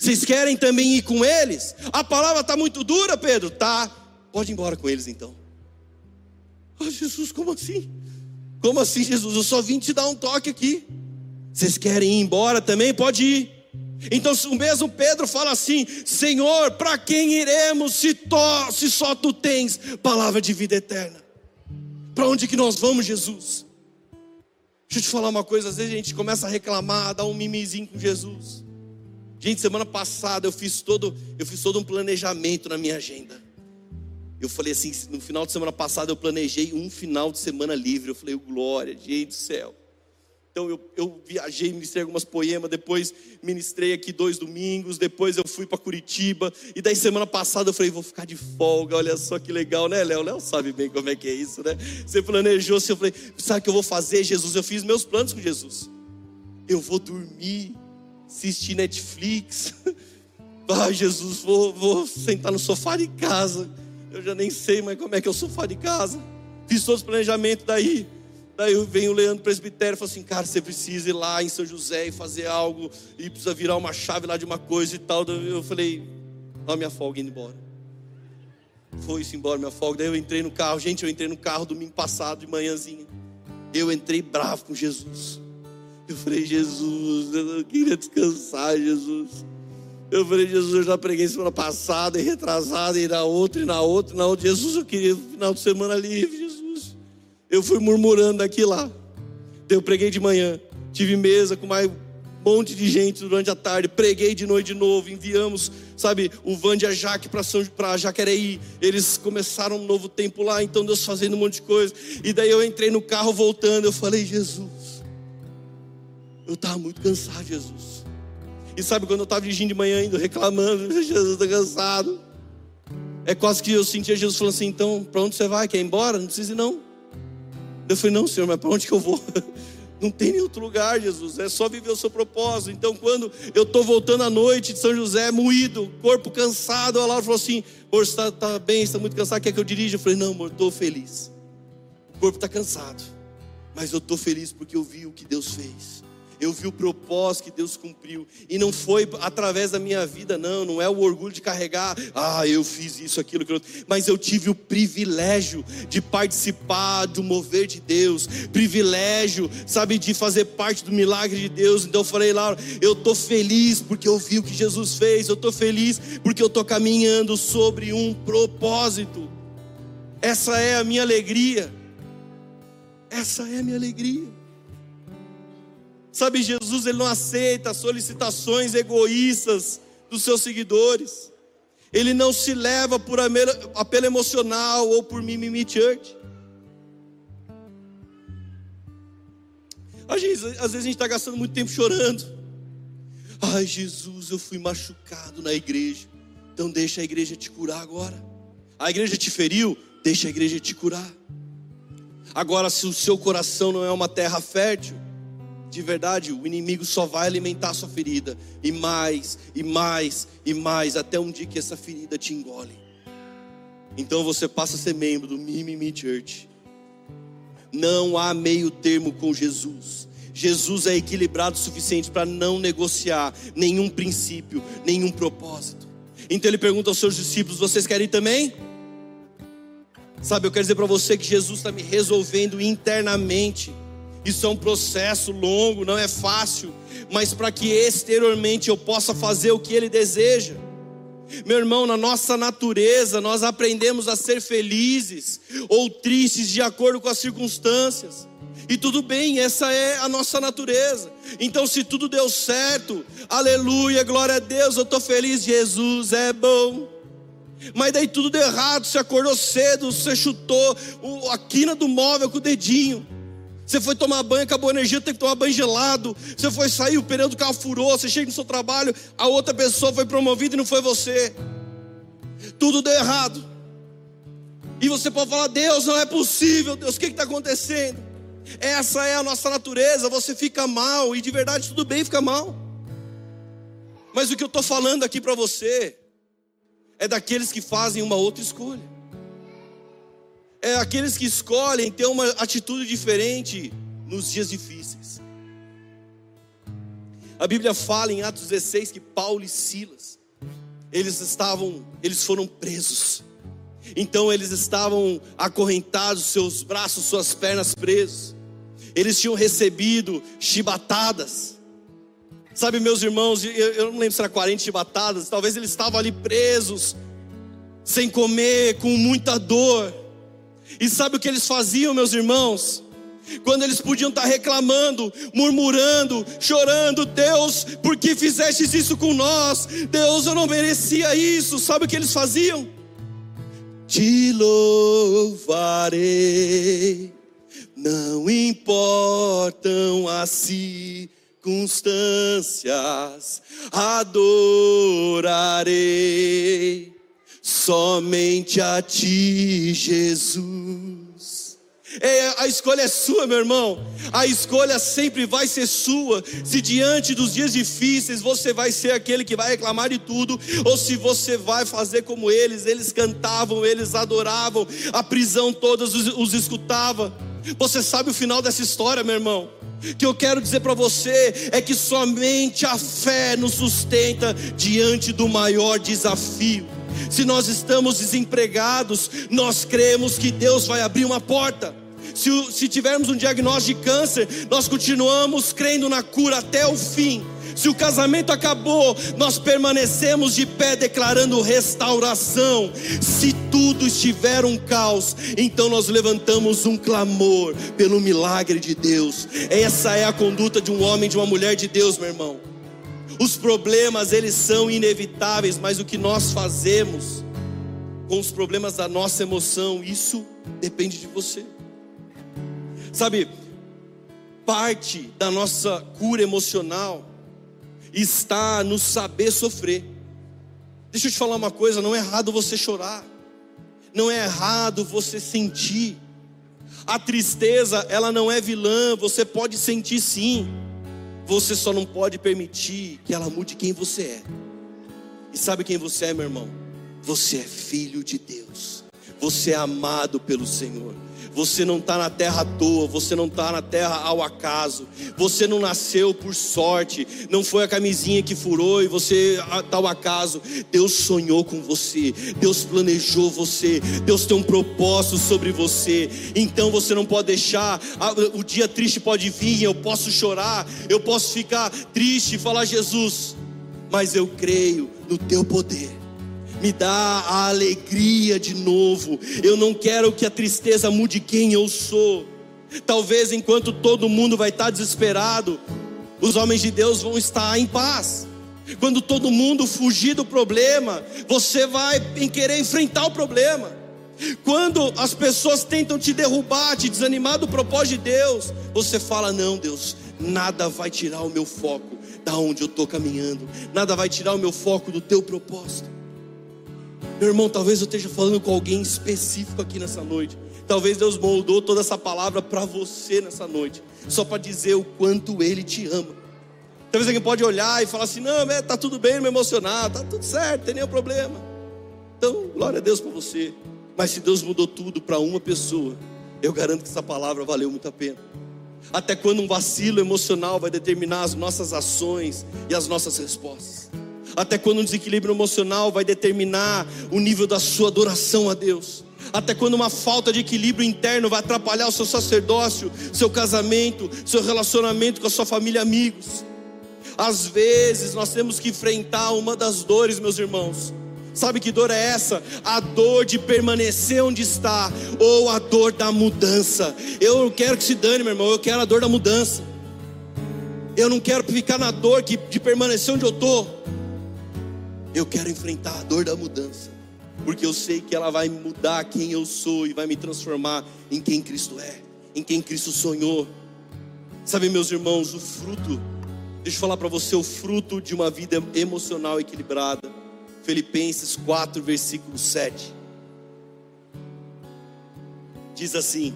Vocês querem também ir com eles? A palavra está muito dura, Pedro. Tá. Pode ir embora com eles então. Oh, Jesus, como assim? Como assim, Jesus? Eu só vim te dar um toque aqui. Vocês querem ir embora também? Pode ir. Então o mesmo Pedro fala assim: Senhor, para quem iremos se, to, se só tu tens palavra de vida eterna? Para onde que nós vamos, Jesus? Deixa eu te falar uma coisa, às vezes a gente começa a reclamar, dar um mimizinho com Jesus. Gente, semana passada eu fiz todo, eu fiz todo um planejamento na minha agenda. Eu falei assim, no final de semana passada eu planejei um final de semana livre. Eu falei, glória, gente do céu. Então eu, eu viajei, ministrei algumas poemas, depois ministrei aqui dois domingos, depois eu fui para Curitiba, e daí semana passada eu falei, vou ficar de folga, olha só que legal, né, Léo? Léo sabe bem como é que é isso, né? Você planejou, eu falei, sabe o que eu vou fazer, Jesus? Eu fiz meus planos com Jesus. Eu vou dormir assistir Netflix. Ah, Jesus, vou, vou sentar no sofá de casa. Eu já nem sei mais como é que é o sofá de casa. Fiz todos os planejamentos daí. Daí vem o Leandro Presbitério e fala assim: Cara, você precisa ir lá em São José e fazer algo. E precisa virar uma chave lá de uma coisa e tal. Eu falei: Ó, minha folga indo embora. Foi-se embora minha folga. Daí eu entrei no carro. Gente, eu entrei no carro domingo passado de manhãzinha. Eu entrei bravo com Jesus. Eu falei, Jesus, eu não queria descansar, Jesus. Eu falei, Jesus, eu já preguei semana passada e retrasada, e na outra, e na outra, e na outra. Jesus, eu queria final de semana livre, Jesus. Eu fui murmurando daqui lá. Eu preguei de manhã, tive mesa com mais um monte de gente durante a tarde, preguei de noite de novo, enviamos, sabe, o Van de Ajaque para Jaquereí. Eles começaram um novo tempo lá, então Deus fazendo um monte de coisa. E daí eu entrei no carro voltando, eu falei, Jesus eu estava muito cansado, Jesus. E sabe quando eu estava dirigindo de manhã indo reclamando, Jesus está cansado. É quase que eu sentia Jesus falando assim: então, para onde você vai? Quer ir embora? Não precisa ir, não. Eu falei: não, Senhor, mas para onde que eu vou? Não tem nem outro lugar, Jesus. É só viver o seu propósito. Então, quando eu estou voltando à noite de São José, moído, corpo cansado, a Laura falou assim: Amor, você está tá bem, está muito cansado, quer que eu dirija? Eu falei: Não, amor, estou feliz. O corpo está cansado, mas eu estou feliz porque eu vi o que Deus fez eu vi o propósito que Deus cumpriu. E não foi através da minha vida, não, não é o orgulho de carregar, ah, eu fiz isso, aquilo, aquilo. Mas eu tive o privilégio de participar do mover de Deus, privilégio, sabe, de fazer parte do milagre de Deus. Então eu falei lá, eu estou feliz porque eu vi o que Jesus fez, eu estou feliz porque eu estou caminhando sobre um propósito. Essa é a minha alegria. Essa é a minha alegria. Sabe, Jesus ele não aceita solicitações egoístas dos seus seguidores. Ele não se leva por apelo emocional ou por mimimi church. Às vezes, às vezes a gente está gastando muito tempo chorando. Ai, Jesus, eu fui machucado na igreja. Então deixa a igreja te curar agora. A igreja te feriu, deixa a igreja te curar. Agora, se o seu coração não é uma terra fértil, de verdade, o inimigo só vai alimentar sua ferida, e mais, e mais, e mais, até um dia que essa ferida te engole. Então você passa a ser membro do Mimimi Church. Não há meio termo com Jesus. Jesus é equilibrado o suficiente para não negociar nenhum princípio, nenhum propósito. Então ele pergunta aos seus discípulos: Vocês querem também? Sabe, eu quero dizer para você que Jesus está me resolvendo internamente. Isso é um processo longo, não é fácil, mas para que exteriormente eu possa fazer o que Ele deseja. Meu irmão, na nossa natureza, nós aprendemos a ser felizes ou tristes de acordo com as circunstâncias. E tudo bem, essa é a nossa natureza. Então, se tudo deu certo, aleluia, glória a Deus, eu estou feliz, Jesus é bom. Mas daí tudo deu errado, você acordou cedo, você chutou a quina do móvel com o dedinho. Você foi tomar banho, acabou a energia, teve que tomar banho gelado. Você foi sair, o pneu do carro furou. Você chega no seu trabalho, a outra pessoa foi promovida e não foi você. Tudo deu errado. E você pode falar: Deus, não é possível, Deus, o que está acontecendo? Essa é a nossa natureza. Você fica mal, e de verdade tudo bem ficar mal. Mas o que eu estou falando aqui para você é daqueles que fazem uma outra escolha é aqueles que escolhem ter uma atitude diferente nos dias difíceis. A Bíblia fala em Atos 16 que Paulo e Silas, eles estavam, eles foram presos. Então eles estavam acorrentados, seus braços, suas pernas presos. Eles tinham recebido chibatadas. Sabe, meus irmãos, eu, eu não lembro se era 40 chibatadas, talvez eles estavam ali presos, sem comer, com muita dor. E sabe o que eles faziam, meus irmãos? Quando eles podiam estar reclamando, murmurando, chorando, Deus, por que fizestes isso com nós? Deus, eu não merecia isso. Sabe o que eles faziam? Te louvarei, não importam as circunstâncias, adorarei somente a ti, Jesus. É, a escolha é sua, meu irmão. A escolha sempre vai ser sua. Se diante dos dias difíceis você vai ser aquele que vai reclamar de tudo, ou se você vai fazer como eles, eles cantavam, eles adoravam, a prisão toda os, os escutava. Você sabe o final dessa história, meu irmão? que eu quero dizer para você é que somente a fé nos sustenta diante do maior desafio. Se nós estamos desempregados, nós cremos que Deus vai abrir uma porta. Se, se tivermos um diagnóstico de câncer, nós continuamos crendo na cura até o fim. Se o casamento acabou, nós permanecemos de pé declarando restauração. Se tudo estiver um caos, então nós levantamos um clamor pelo milagre de Deus. Essa é a conduta de um homem, de uma mulher de Deus, meu irmão. Os problemas, eles são inevitáveis, mas o que nós fazemos com os problemas da nossa emoção, isso depende de você. Sabe, parte da nossa cura emocional está no saber sofrer. Deixa eu te falar uma coisa: não é errado você chorar, não é errado você sentir. A tristeza, ela não é vilã, você pode sentir sim. Você só não pode permitir que ela mude quem você é. E sabe quem você é, meu irmão? Você é filho de Deus. Você é amado pelo Senhor. Você não está na terra à toa, você não está na terra ao acaso, você não nasceu por sorte, não foi a camisinha que furou e você está ao acaso. Deus sonhou com você, Deus planejou você, Deus tem um propósito sobre você. Então você não pode deixar, o dia triste pode vir, eu posso chorar, eu posso ficar triste e falar, Jesus, mas eu creio no teu poder me dá a alegria de novo. Eu não quero que a tristeza mude quem eu sou. Talvez enquanto todo mundo vai estar desesperado, os homens de Deus vão estar em paz. Quando todo mundo fugir do problema, você vai querer enfrentar o problema. Quando as pessoas tentam te derrubar, te desanimar do propósito de Deus, você fala: Não, Deus, nada vai tirar o meu foco da onde eu estou caminhando, nada vai tirar o meu foco do teu propósito. Meu irmão, talvez eu esteja falando com alguém específico aqui nessa noite. Talvez Deus moldou toda essa palavra para você nessa noite, só para dizer o quanto Ele te ama. Talvez alguém pode olhar e falar assim: não, é, tá tudo bem, me emocionar, tá tudo certo, não tem nenhum problema. Então, glória a Deus para você. Mas se Deus mudou tudo para uma pessoa, eu garanto que essa palavra valeu muito a pena. Até quando um vacilo emocional vai determinar as nossas ações e as nossas respostas. Até quando um desequilíbrio emocional vai determinar o nível da sua adoração a Deus. Até quando uma falta de equilíbrio interno vai atrapalhar o seu sacerdócio, seu casamento, seu relacionamento com a sua família e amigos. Às vezes nós temos que enfrentar uma das dores, meus irmãos. Sabe que dor é essa? A dor de permanecer onde está, ou a dor da mudança. Eu não quero que se dane, meu irmão, eu quero a dor da mudança. Eu não quero ficar na dor de permanecer onde eu estou. Eu quero enfrentar a dor da mudança, porque eu sei que ela vai mudar quem eu sou e vai me transformar em quem Cristo é, em quem Cristo sonhou. Sabe, meus irmãos, o fruto Deixa eu falar para você o fruto de uma vida emocional equilibrada. Filipenses 4, versículo 7. Diz assim: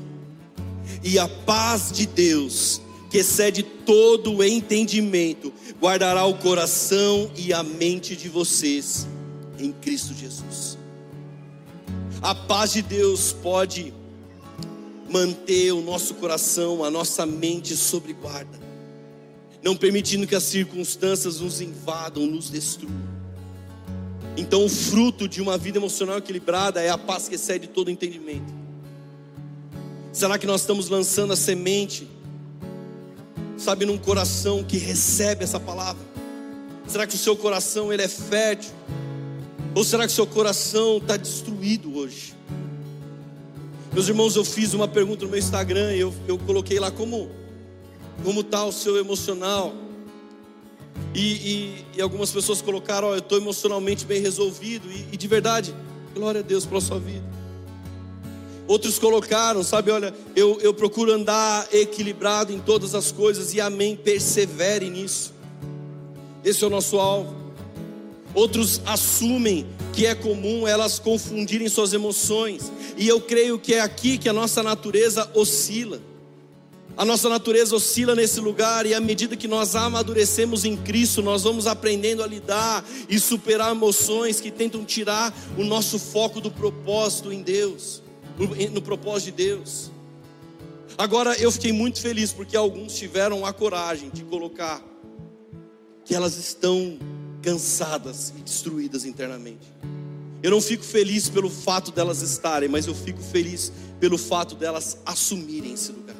E a paz de Deus, que excede todo o entendimento, guardará o coração e a mente de vocês em Cristo Jesus. A paz de Deus pode manter o nosso coração, a nossa mente sobre guarda não permitindo que as circunstâncias nos invadam, nos destruam. Então, o fruto de uma vida emocional equilibrada é a paz que excede todo entendimento. Será que nós estamos lançando a semente, sabe, num coração que recebe essa palavra? Será que o seu coração ele é fértil? Ou será que o seu coração está destruído hoje? Meus irmãos, eu fiz uma pergunta no meu Instagram e eu, eu coloquei lá como como está o seu emocional. E, e, e, algumas pessoas colocaram, oh, eu estou emocionalmente bem resolvido, e, e de verdade, glória a Deus pela sua vida. Outros colocaram, sabe, olha, eu, eu procuro andar equilibrado em todas as coisas, e amém, persevere nisso. Esse é o nosso alvo. Outros assumem que é comum elas confundirem suas emoções, e eu creio que é aqui que a nossa natureza oscila. A nossa natureza oscila nesse lugar e à medida que nós amadurecemos em Cristo, nós vamos aprendendo a lidar e superar emoções que tentam tirar o nosso foco do propósito em Deus, no, no propósito de Deus. Agora eu fiquei muito feliz porque alguns tiveram a coragem de colocar que elas estão cansadas e destruídas internamente. Eu não fico feliz pelo fato delas estarem, mas eu fico feliz pelo fato delas assumirem esse lugar.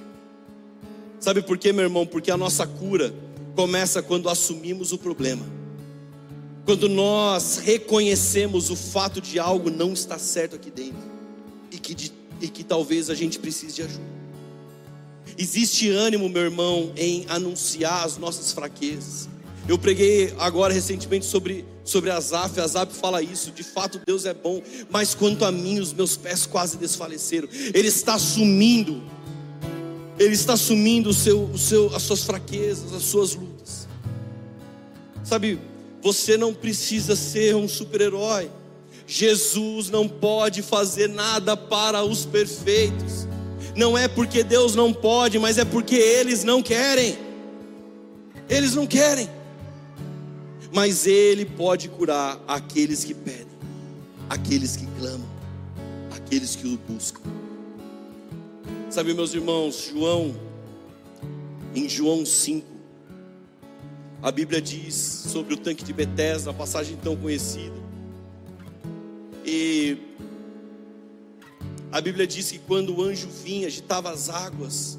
Sabe por quê, meu irmão? Porque a nossa cura começa quando assumimos o problema. Quando nós reconhecemos o fato de algo não estar certo aqui dentro que, de, e que talvez a gente precise de ajuda. Existe ânimo, meu irmão, em anunciar as nossas fraquezas. Eu preguei agora recentemente sobre, sobre Azaf, Azaf fala isso, de fato Deus é bom, mas quanto a mim, os meus pés quase desfaleceram. Ele está assumindo ele está assumindo o seu, o seu, as suas fraquezas, as suas lutas. Sabe, você não precisa ser um super-herói. Jesus não pode fazer nada para os perfeitos. Não é porque Deus não pode, mas é porque eles não querem. Eles não querem. Mas Ele pode curar aqueles que pedem, aqueles que clamam, aqueles que o buscam. Sabe, meus irmãos, João, em João 5, a Bíblia diz sobre o tanque de Betesda, a passagem tão conhecida. A Bíblia diz que quando o anjo vinha, agitava as águas,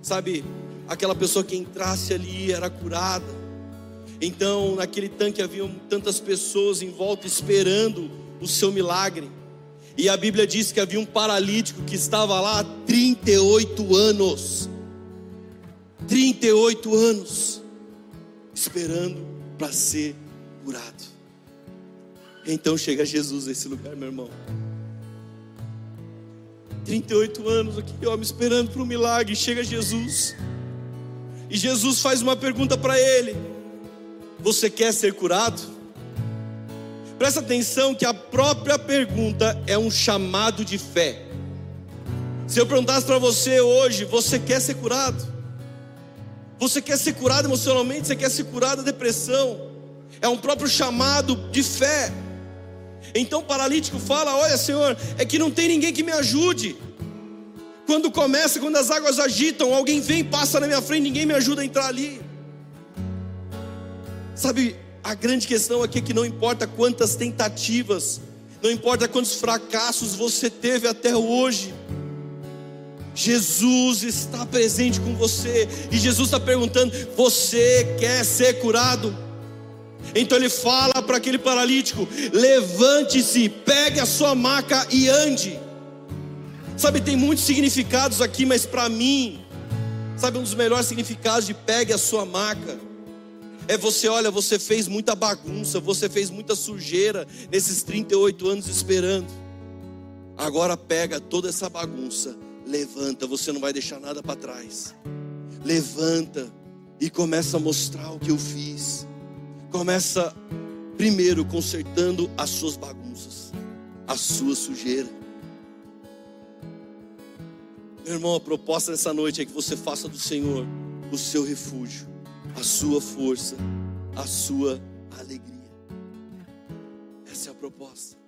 sabe, aquela pessoa que entrasse ali era curada. Então, naquele tanque haviam tantas pessoas em volta esperando o seu milagre. E a Bíblia diz que havia um paralítico que estava lá há 38 anos. 38 anos esperando para ser curado. Então chega Jesus nesse lugar, meu irmão. 38 anos aqui, homem esperando para um milagre, chega Jesus. E Jesus faz uma pergunta para ele: Você quer ser curado? Presta atenção que a própria pergunta é um chamado de fé. Se eu perguntasse para você hoje, você quer ser curado? Você quer ser curado emocionalmente? Você quer ser curado da depressão? É um próprio chamado de fé. Então o paralítico fala: Olha, Senhor, é que não tem ninguém que me ajude. Quando começa, quando as águas agitam, alguém vem, passa na minha frente, ninguém me ajuda a entrar ali. Sabe, a grande questão aqui é que não importa quantas tentativas, não importa quantos fracassos você teve até hoje, Jesus está presente com você, e Jesus está perguntando: Você quer ser curado? Então ele fala para aquele paralítico: Levante-se, pegue a sua maca e ande. Sabe, tem muitos significados aqui, mas para mim, sabe, um dos melhores significados de pegue a sua maca é você, olha, você fez muita bagunça, você fez muita sujeira nesses 38 anos esperando. Agora pega toda essa bagunça Levanta, você não vai deixar nada para trás. Levanta e começa a mostrar o que eu fiz. Começa primeiro consertando as suas bagunças, a sua sujeira. Meu irmão, a proposta nessa noite é que você faça do Senhor o seu refúgio, a sua força, a sua alegria. Essa é a proposta.